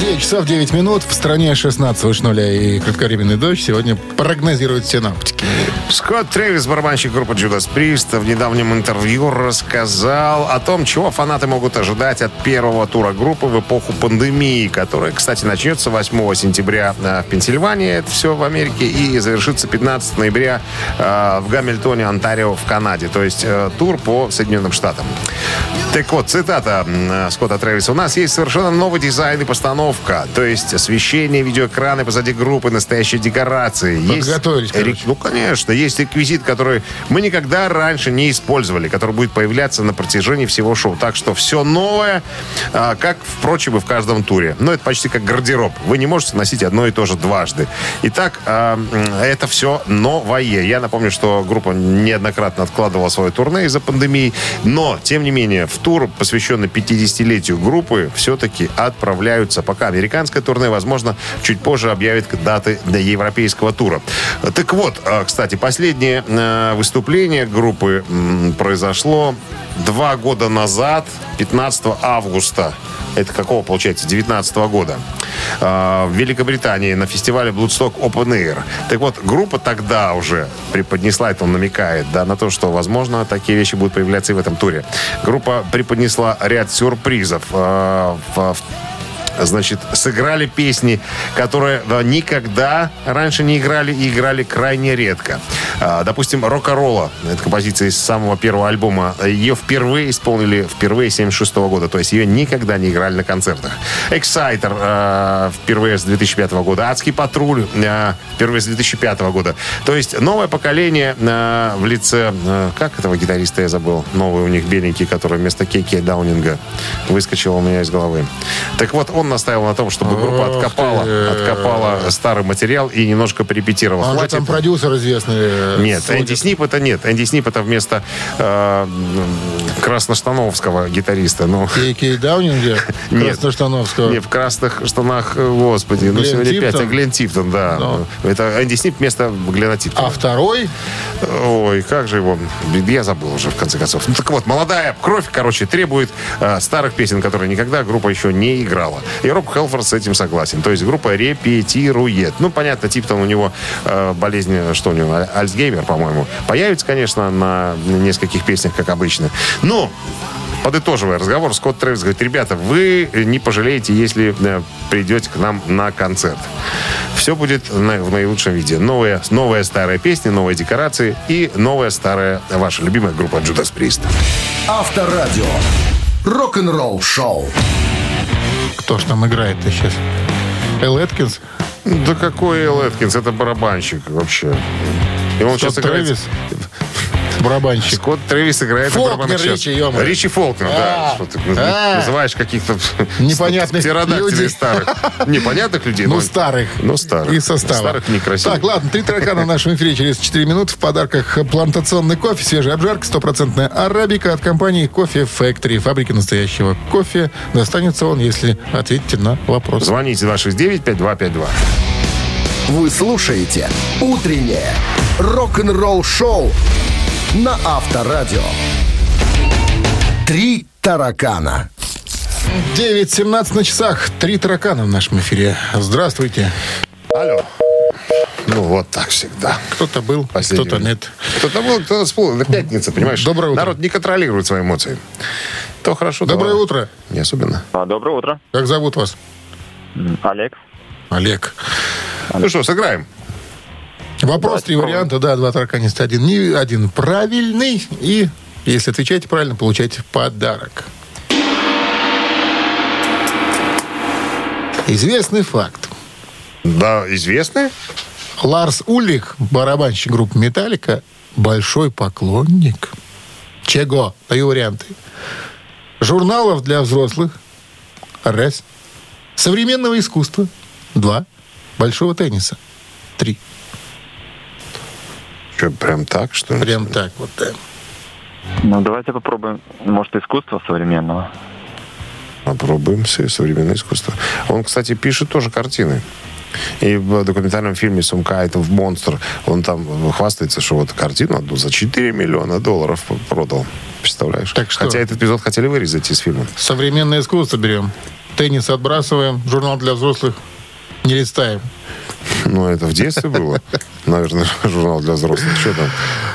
S2: 9 часов 9 минут. В стране 16 выше нуля и кратковременный дождь. Сегодня прогнозируют синаптики.
S3: Скотт Трэвис, барабанщик группы Judas Priest, в недавнем интервью рассказал о том, чего фанаты могут ожидать от первого тура группы в эпоху пандемии, которая, кстати, начнется 8 сентября э, в Пенсильвании, это все в Америке, и завершится 15 ноября э, в Гамильтоне, Онтарио, в Канаде. То есть э, тур по Соединенным Штатам. Так вот, цитата Скотта Трэвиса. «У нас есть совершенно новый дизайн и постановка. То есть освещение, видеоэкраны позади группы, настоящие декорации. Есть
S2: Подготовились, короче.
S3: ну, конечно, есть реквизит, который мы никогда раньше не использовали, который будет появляться на протяжении всего шоу. Так что все новое, а, как, впрочем, и в каждом туре. Но это почти как гардероб. Вы не можете носить одно и то же дважды. Итак, а, это все новое. Я напомню, что группа неоднократно откладывала свое турне из-за пандемии. Но, тем не менее, в тур, посвященный 50-летию группы, все-таки отправляются. Пока американское турне, возможно, чуть позже объявит даты для европейского тура. Так вот, а, кстати, последнее э, выступление группы произошло два года назад, 15 августа. Это какого, получается, 19 года. А, В Великобритании на фестивале Bloodstock Open Air. Так вот, группа тогда уже преподнесла, это он намекает, да, на то, что, возможно, такие вещи будут появляться и в этом туре. Группа преподнесла ряд сюрпризов. в значит, сыграли песни, которые да, никогда раньше не играли и играли крайне редко. А, допустим, «Рок-ролла» — это композиция из самого первого альбома. Ее впервые исполнили впервые 76 года, то есть ее никогда не играли на концертах. «Exciter» а, впервые с 2005 года. «Адский патруль» а, впервые с 2005 года. То есть новое поколение а, в лице... как этого гитариста я забыл? Новый у них беленький, который вместо Кейки Даунинга выскочил у меня из головы. Так вот, он он настаивал на том, чтобы группа
S2: Ох
S3: откопала,
S2: ты.
S3: откопала старый материал и немножко перепетировала.
S2: Он же
S3: Хватит.
S2: там продюсер известный.
S3: Нет,
S2: судит.
S3: Энди Снип это нет. Энди Снип это вместо э, красноштановского гитариста. Ну,
S2: Кей Даунинге,
S3: Нет.
S2: Красноштановского.
S3: не в красных штанах, э, господи. ну,
S2: Глен
S3: сегодня
S2: Типтон?
S3: пять. А Глен Типтон, да.
S2: Ну.
S3: Это Энди Снип вместо Глена Типтона.
S2: А второй,
S3: Ой, как же его... Я забыл уже, в конце концов. Ну, так вот, молодая кровь, короче, требует э, старых песен, которые никогда группа еще не играла. И Роб Хелфорд с этим согласен. То есть группа репетирует. Ну, понятно, тип там у него э, болезнь, что у него, аль- Альцгеймер, по-моему. Появится, конечно, на нескольких песнях, как обычно. Но Подытоживая разговор, Скотт Трэвис говорит, ребята, вы не пожалеете, если э, придете к нам на концерт. Все будет на- в наилучшем виде. Новая, новая старая песня, новые декорации и новая старая ваша любимая группа Judas Priest.
S1: Авторадио. Рок-н-ролл шоу.
S2: Кто ж там играет-то сейчас? Эл Эткинс?
S3: Да какой Эл Эткинс? Это барабанщик вообще. И он
S2: Скотт
S3: сейчас играет...
S2: Барабанщик.
S3: Скотт Трэвис играет на
S2: Фолкнер
S3: барабанах сейчас.
S2: Ричи, ё-моё.
S3: Ричи Фолкнер, да.
S2: А,
S3: Что ты
S2: а.
S3: называешь каких-то
S2: Непонятных людей.
S3: старых. Непонятных людей.
S2: Ну, старых.
S3: Ну, старых.
S2: И состава.
S3: Старых некрасивых.
S2: Так, ладно, три таракана в нашем эфире через 4 минуты. В подарках плантационный кофе, свежая обжарка, стопроцентная арабика от компании Кофе Factory. Фабрики настоящего кофе. Достанется он, если ответите на вопрос.
S3: Звоните 269-5252.
S1: Вы слушаете «Утреннее рок-н-ролл-шоу» на Авторадио. Три таракана.
S2: 9.17 на часах. Три таракана в нашем эфире. Здравствуйте.
S3: Алло. Ну, вот так всегда.
S2: Кто-то был,
S3: Последний
S2: кто-то нет.
S3: Кто-то был, кто-то всплыл. Это пятница, понимаешь?
S2: Доброе утро.
S3: Народ не контролирует свои эмоции. То хорошо, то
S2: Доброе
S3: ладно.
S2: утро.
S3: Не особенно.
S6: А, доброе утро.
S2: Как зовут вас?
S6: Олег.
S2: Олег.
S3: Ну что, сыграем?
S2: Вопрос, три варианта. Да, два тараканиста. Один, не, один правильный. И если отвечаете правильно, получаете подарок. Известный факт.
S3: Да, известный.
S2: Ларс Ульрих, барабанщик группы «Металлика», большой поклонник. Чего? Даю варианты. Журналов для взрослых. Раз. Современного искусства. Два. Большого тенниса. Три.
S3: Что, прям так, что ли?
S2: Прям так вот, да.
S6: Ну, давайте попробуем, может, искусство современного.
S3: Попробуем все современное искусство. Он, кстати, пишет тоже картины. И в документальном фильме «Сумкайтов монстр» он там хвастается, что вот картину одну за 4 миллиона долларов продал. Представляешь?
S2: Так что?
S3: Хотя этот эпизод хотели вырезать из фильма.
S2: Современное искусство берем. Теннис отбрасываем. Журнал для взрослых не листаем.
S3: Ну, это в детстве было. Наверное, журнал для взрослых. Что там?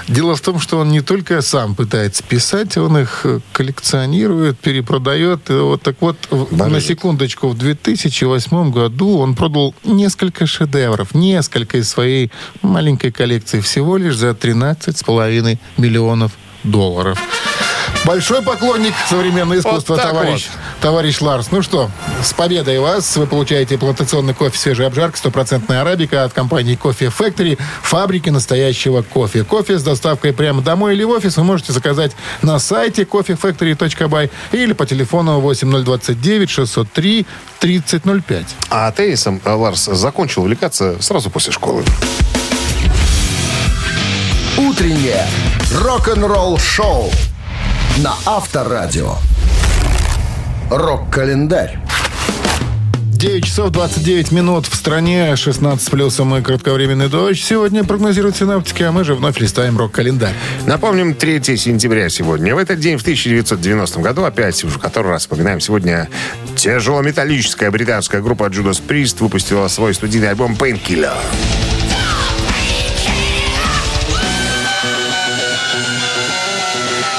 S2: Дело в том, что он не только сам пытается писать, он их э, коллекционирует, перепродает. И Вот так вот, в- на
S3: Барыжит.
S2: секундочку, в 2008 году он продал несколько шедевров, несколько из своей маленькой коллекции, всего лишь за 13,5 миллионов долларов. Большой поклонник современного искусства,
S3: Вот
S2: товарищ, товарищ Ларс. Ну что, с победой вас. Вы получаете плантационный кофе «Свежая обжарка», стопроцентная арабика от компании «Кофе Factory», фабрики настоящего кофе. Кофе с доставкой прямо домой или в офис вы можете заказать на сайте coffeefactory.by или по телефону 8029 603 3005.
S3: А теннисом Ларс закончил увлекаться сразу после школы.
S1: Утреннее рок-н-ролл-шоу на Авторадио. Рок-календарь.
S2: 9 часов 29 минут в стране, 16 с плюсом и кратковременный дождь. Сегодня прогнозируют синаптики, а мы же вновь листаем рок-календарь.
S3: Напомним, 3 сентября сегодня. В этот день, в 1990 году, опять уже который раз вспоминаем, сегодня тяжелометаллическая британская группа Judas Priest выпустила свой студийный альбом Painkiller.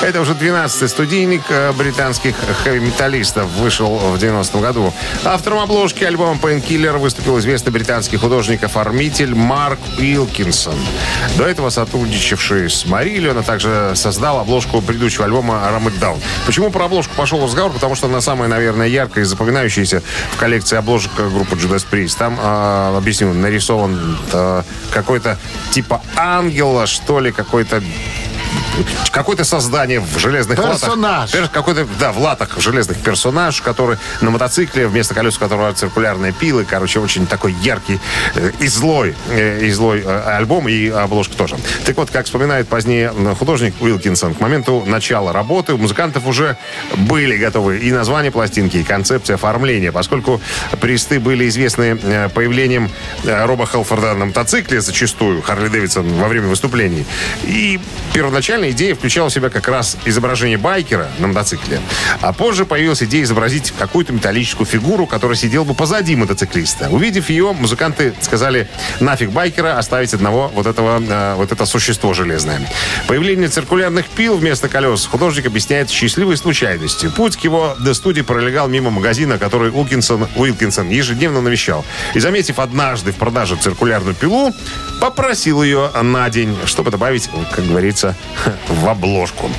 S3: Это уже 12-й студийник э, британских хэви-металлистов вышел в 90-м году. Автором обложки альбома Painkiller выступил известный британский художник-оформитель Марк Уилкинсон. До этого сотрудничавший с Марилион, а также создал обложку предыдущего альбома Ram It. Почему про обложку пошел разговор? Потому что она самая, наверное, яркая и запоминающаяся в коллекции обложек группы Judas Priest. Там, э, объясню, нарисован э, какой-то типа ангела, что ли, какой-то какое-то создание в железных
S2: Персонаж.
S3: латах. Пер- Какой-то, да, в латах в железных персонаж, который на мотоцикле, вместо колес которого циркулярные пилы. Короче, очень такой яркий э, и злой, э, и злой э, альбом, и обложка тоже. Так вот, как вспоминает позднее художник Уилкинсон, к моменту начала работы у музыкантов уже были готовы и название пластинки, и концепция оформления, поскольку присты были известны э, появлением э, Роба Хелфорда на мотоцикле зачастую, Харли Дэвидсон, во время выступлений. И первоначальная идея включала в себя как раз изображение байкера на мотоцикле. А позже появилась идея изобразить какую-то металлическую фигуру, которая сидела бы позади мотоциклиста. Увидев ее, музыканты сказали, нафиг байкера, оставить одного вот этого, э, вот это существо железное. Появление циркулярных пил вместо колес художник объясняет счастливой случайностью. Путь к его до-студии пролегал мимо магазина, который Уилкинсон, Уилкинсон ежедневно навещал. И заметив однажды в продаже циркулярную пилу, попросил ее на день, чтобы добавить, как говорится, в обложку.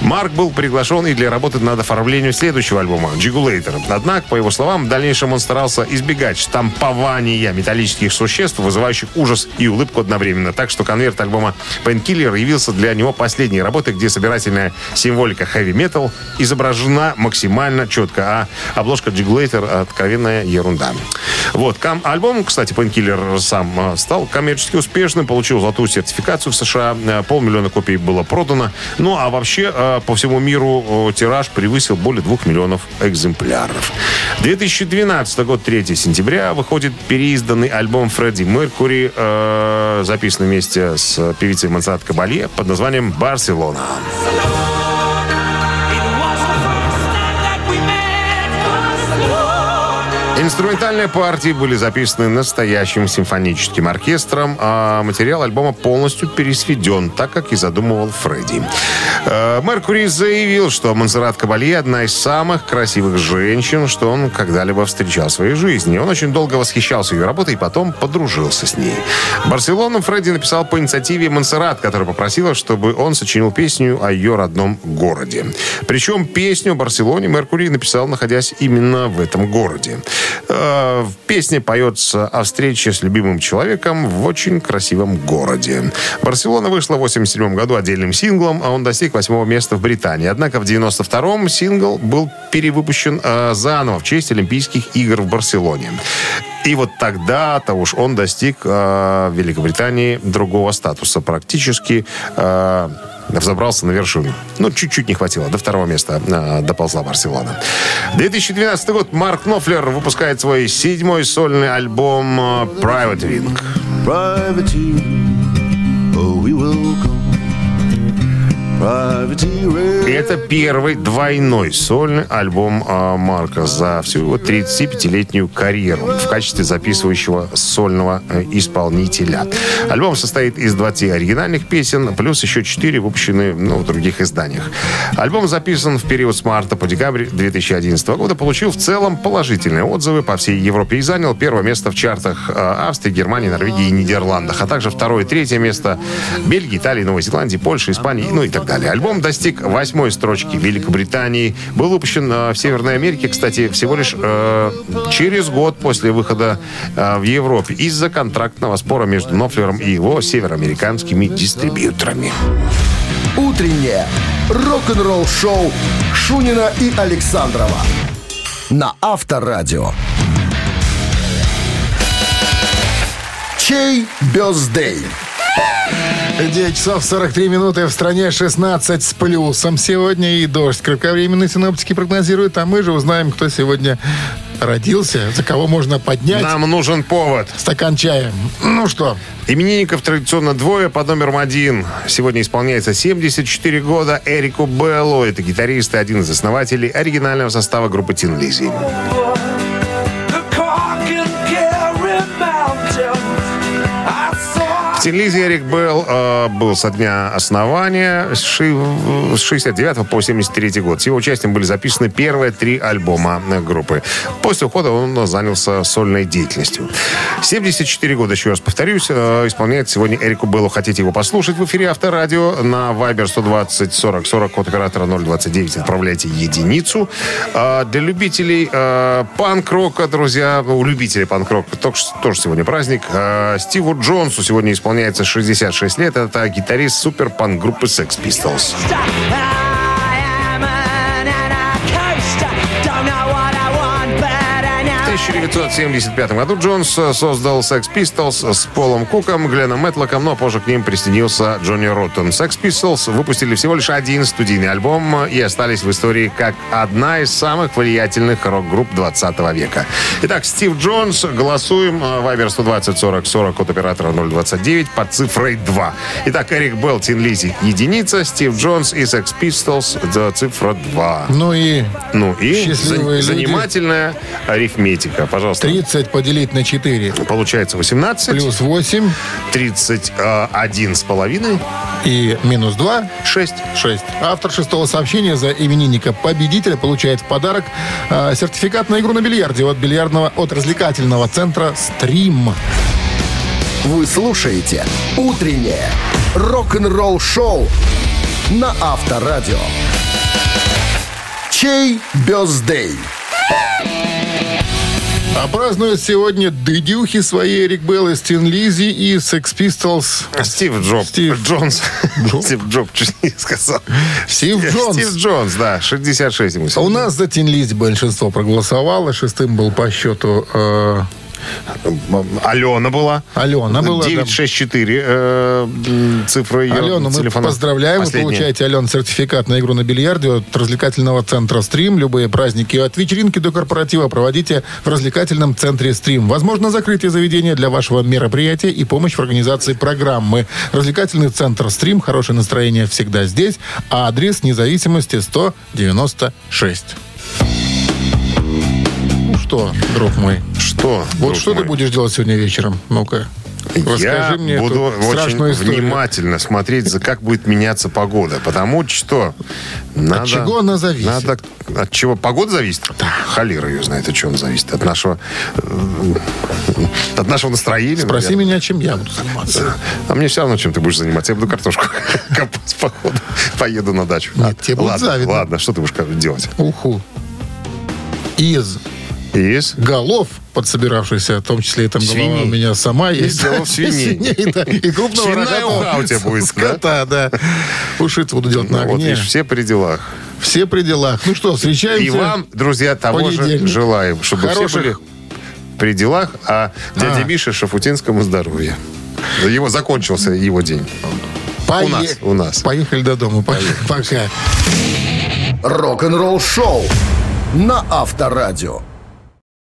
S3: Марк был приглашен и для работы над оформлением следующего альбома «Джигулейтер». Однако, по его словам, в дальнейшем он старался избегать штампования металлических существ, вызывающих ужас и улыбку одновременно. Так что конверт альбома «Painkiller» явился для него последней работой, где собирательная символика хэви-метал изображена максимально четко, а обложка «Джигулейтер» — откровенная ерунда. Вот. Кам- альбом, кстати, «Painkiller» сам э, стал коммерчески успешным, получил золотую сертификацию в США, э, полмиллиона копий было продано. Ну, а вообще э, по всему миру э, тираж превысил более двух миллионов экземпляров. 2012 год, 3 сентября, выходит переизданный альбом Фредди Меркури, э, записанный вместе с певицей Монсеррат Кабалье под названием «Барселона». Инструментальные партии были записаны настоящим симфоническим оркестром, а материал альбома полностью пересведен, так как и задумывал Фредди. Э, Меркури заявил, что Монсеррат Кабалье одна из самых красивых женщин, что он когда-либо встречал в своей жизни. Он очень долго восхищался ее работой и потом подружился с ней. Барселону Фредди написал по инициативе Монсеррат, которая попросила, чтобы он сочинил песню о ее родном городе. Причем песню о Барселоне Меркури написал, находясь именно в этом городе. Э, В песне поется о встрече с любимым человеком в очень красивом городе. Барселона вышла в 87 году отдельным синглом, а он достиг восьмого места в Британии. Однако в 92-м сингл был перевыпущен э, заново в честь Олимпийских игр в Барселоне. И вот тогда-то уж он достиг э, в Великобритании другого статуса. Практически э, взобрался на вершину. Ну, чуть-чуть не хватило. До второго места э, доползла Барселона. 2012 год. Марк Нофлер выпускает свой седьмой сольный альбом э, Private Wing. И это первый двойной сольный альбом э, Марка за всю его 35-летнюю карьеру в качестве записывающего сольного э, исполнителя. Альбом состоит из 20 оригинальных песен, плюс еще 4 выпущены ну, в других изданиях. Альбом записан в период с марта по декабрь 2011 года, получил в целом положительные отзывы по всей Европе и занял первое место в чартах э, Австрии, Германии, Норвегии и Нидерландах, а также второе и третье место Бельгии, Италии, Новой Зеландии, Польши, Испании, ну и так далее. Альбом достиг восьмой строчки Великобритании. Был выпущен э, в Северной Америке, кстати, всего лишь э, через год после выхода э, в Европе из-за контрактного спора между Нофлером и его североамериканскими дистрибьюторами.
S1: Утреннее рок-н-ролл-шоу Шунина и Александрова на Авторадио. Чей бездей?
S2: 9 часов 43 минуты в стране 16 с плюсом сегодня и дождь. Кратковременные синоптики прогнозируют, а мы же узнаем, кто сегодня родился, за кого можно поднять
S3: Нам нужен повод.
S2: стакан чая. Ну что,
S3: Именинников традиционно двое под номером один. Сегодня исполняется 74 года Эрику Беллу. Это гитарист и один из основателей оригинального состава группы Тин Лизи. Эрик Белл э, был со дня основания ши- с 69 по 73 год. С его участием были записаны первые три альбома э, группы. После ухода он занялся сольной деятельностью. 74 года, еще раз повторюсь, э, исполняет сегодня Эрику Беллу. Хотите его послушать в эфире Авторадио на Viber 120 40 40 код оператора 029. Отправляйте единицу. А для любителей э, панк-рока, друзья, у любителей панк-рока тоже сегодня праздник. Э, Стиву Джонсу сегодня исполняется исполняется 66 лет. Это гитарист супер-панк группы Sex Pistols. В 1975 году Джонс э, создал Sex Pistols с Полом Куком, Гленном Мэтлоком, но позже к ним присоединился Джонни Роттон. Sex Pistols выпустили всего лишь один студийный альбом и остались в истории как одна из самых влиятельных рок-групп 20 века. Итак, Стив Джонс, голосуем. э, Вайбер 120 40 40 от оператора 029 под цифрой 2. Итак, Эрик Белл, Тин Лизи, единица, Стив Джонс и Sex Pistols, за цифра 2.
S2: Ну и
S3: Ну и за-
S2: люди.
S3: занимательная арифметика. Пожалуйста.
S2: 30 поделить на 4
S3: Получается 18.
S2: плюс 8
S3: 31 с половиной.
S2: и минус 2
S3: 6.
S2: 6. Автор шестого сообщения за именинника победителя получает в подарок э, сертификат на игру на бильярде от бильярдного от развлекательного центра «Стрим».
S1: Вы слушаете «Утреннее рок-н-ролл-шоу» на Авторадио. Чей бездей?
S2: А празднуют сегодня дедюхи свои Эрик Белл и Стин Лизи и Sex Pistols.
S3: Стив Джоб.
S2: Стив.
S3: Джонс.
S2: Джоб.
S3: Стив Джоб, чуть не сказал.
S2: Стив Джонс.
S3: Стив Джонс, да. 66 ему
S2: А у нас за Тин Лизи большинство проголосовало. Шестым был по счету э,
S3: Алена была.
S2: Алена была. да.
S3: 964 э, м, цифра ее
S2: Алену мы
S3: телефона.
S2: поздравляем. Вы
S3: Последняя.
S2: получаете, Ален, сертификат на игру на бильярде от развлекательного центра «Стрим». Любые праздники от вечеринки до корпоратива проводите в развлекательном центре «Стрим». Возможно, закрытие заведения для вашего мероприятия и помощь в организации программы. Развлекательный центр «Стрим». Хорошее настроение всегда здесь. А адрес независимости 196. Ну что, друг мой,
S3: Что?
S2: вот что
S3: мой?
S2: ты будешь делать сегодня вечером? Ну-ка, расскажи
S3: Я
S2: мне
S3: буду очень
S2: историю.
S3: внимательно смотреть, за как будет меняться погода. Потому что надо,
S2: чего она зависит?
S3: Надо, от чего погода зависит? Холера ее знает, от чего она зависит. От нашего, э, от нашего настроения.
S2: Спроси
S3: наверное.
S2: меня, чем я буду заниматься.
S3: А мне все равно, чем ты будешь заниматься. Я буду картошку копать, походу. Поеду на дачу.
S2: Нет,
S3: А,
S2: тебе будет
S3: ладно,
S2: завидно.
S3: Ладно, что ты будешь делать?
S2: Уху. Из
S3: Есть?
S2: голов подсобиравшихся, в том числе и там голова
S3: Свиней.
S2: у меня сама есть.
S3: голов свиней.
S2: Свиней, да. И крупного
S3: Свиная
S2: рогатого
S3: уха у тебя будет,
S2: скота, да. Уши буду делать на
S3: Ну, вот
S2: огне.
S3: видишь, все при делах.
S2: Все при делах. Ну что, встречаемся.
S3: И вам, друзья, того же желаем, чтобы все
S2: Хороших-
S3: были при делах, а дяде
S2: А.
S3: Мише Шафутинскому здоровья. Его закончился его день.
S2: Пое-
S3: у нас, у нас.
S2: Поехали до дома. Пока.
S1: Рок-н-ролл-шоу на Авторадио.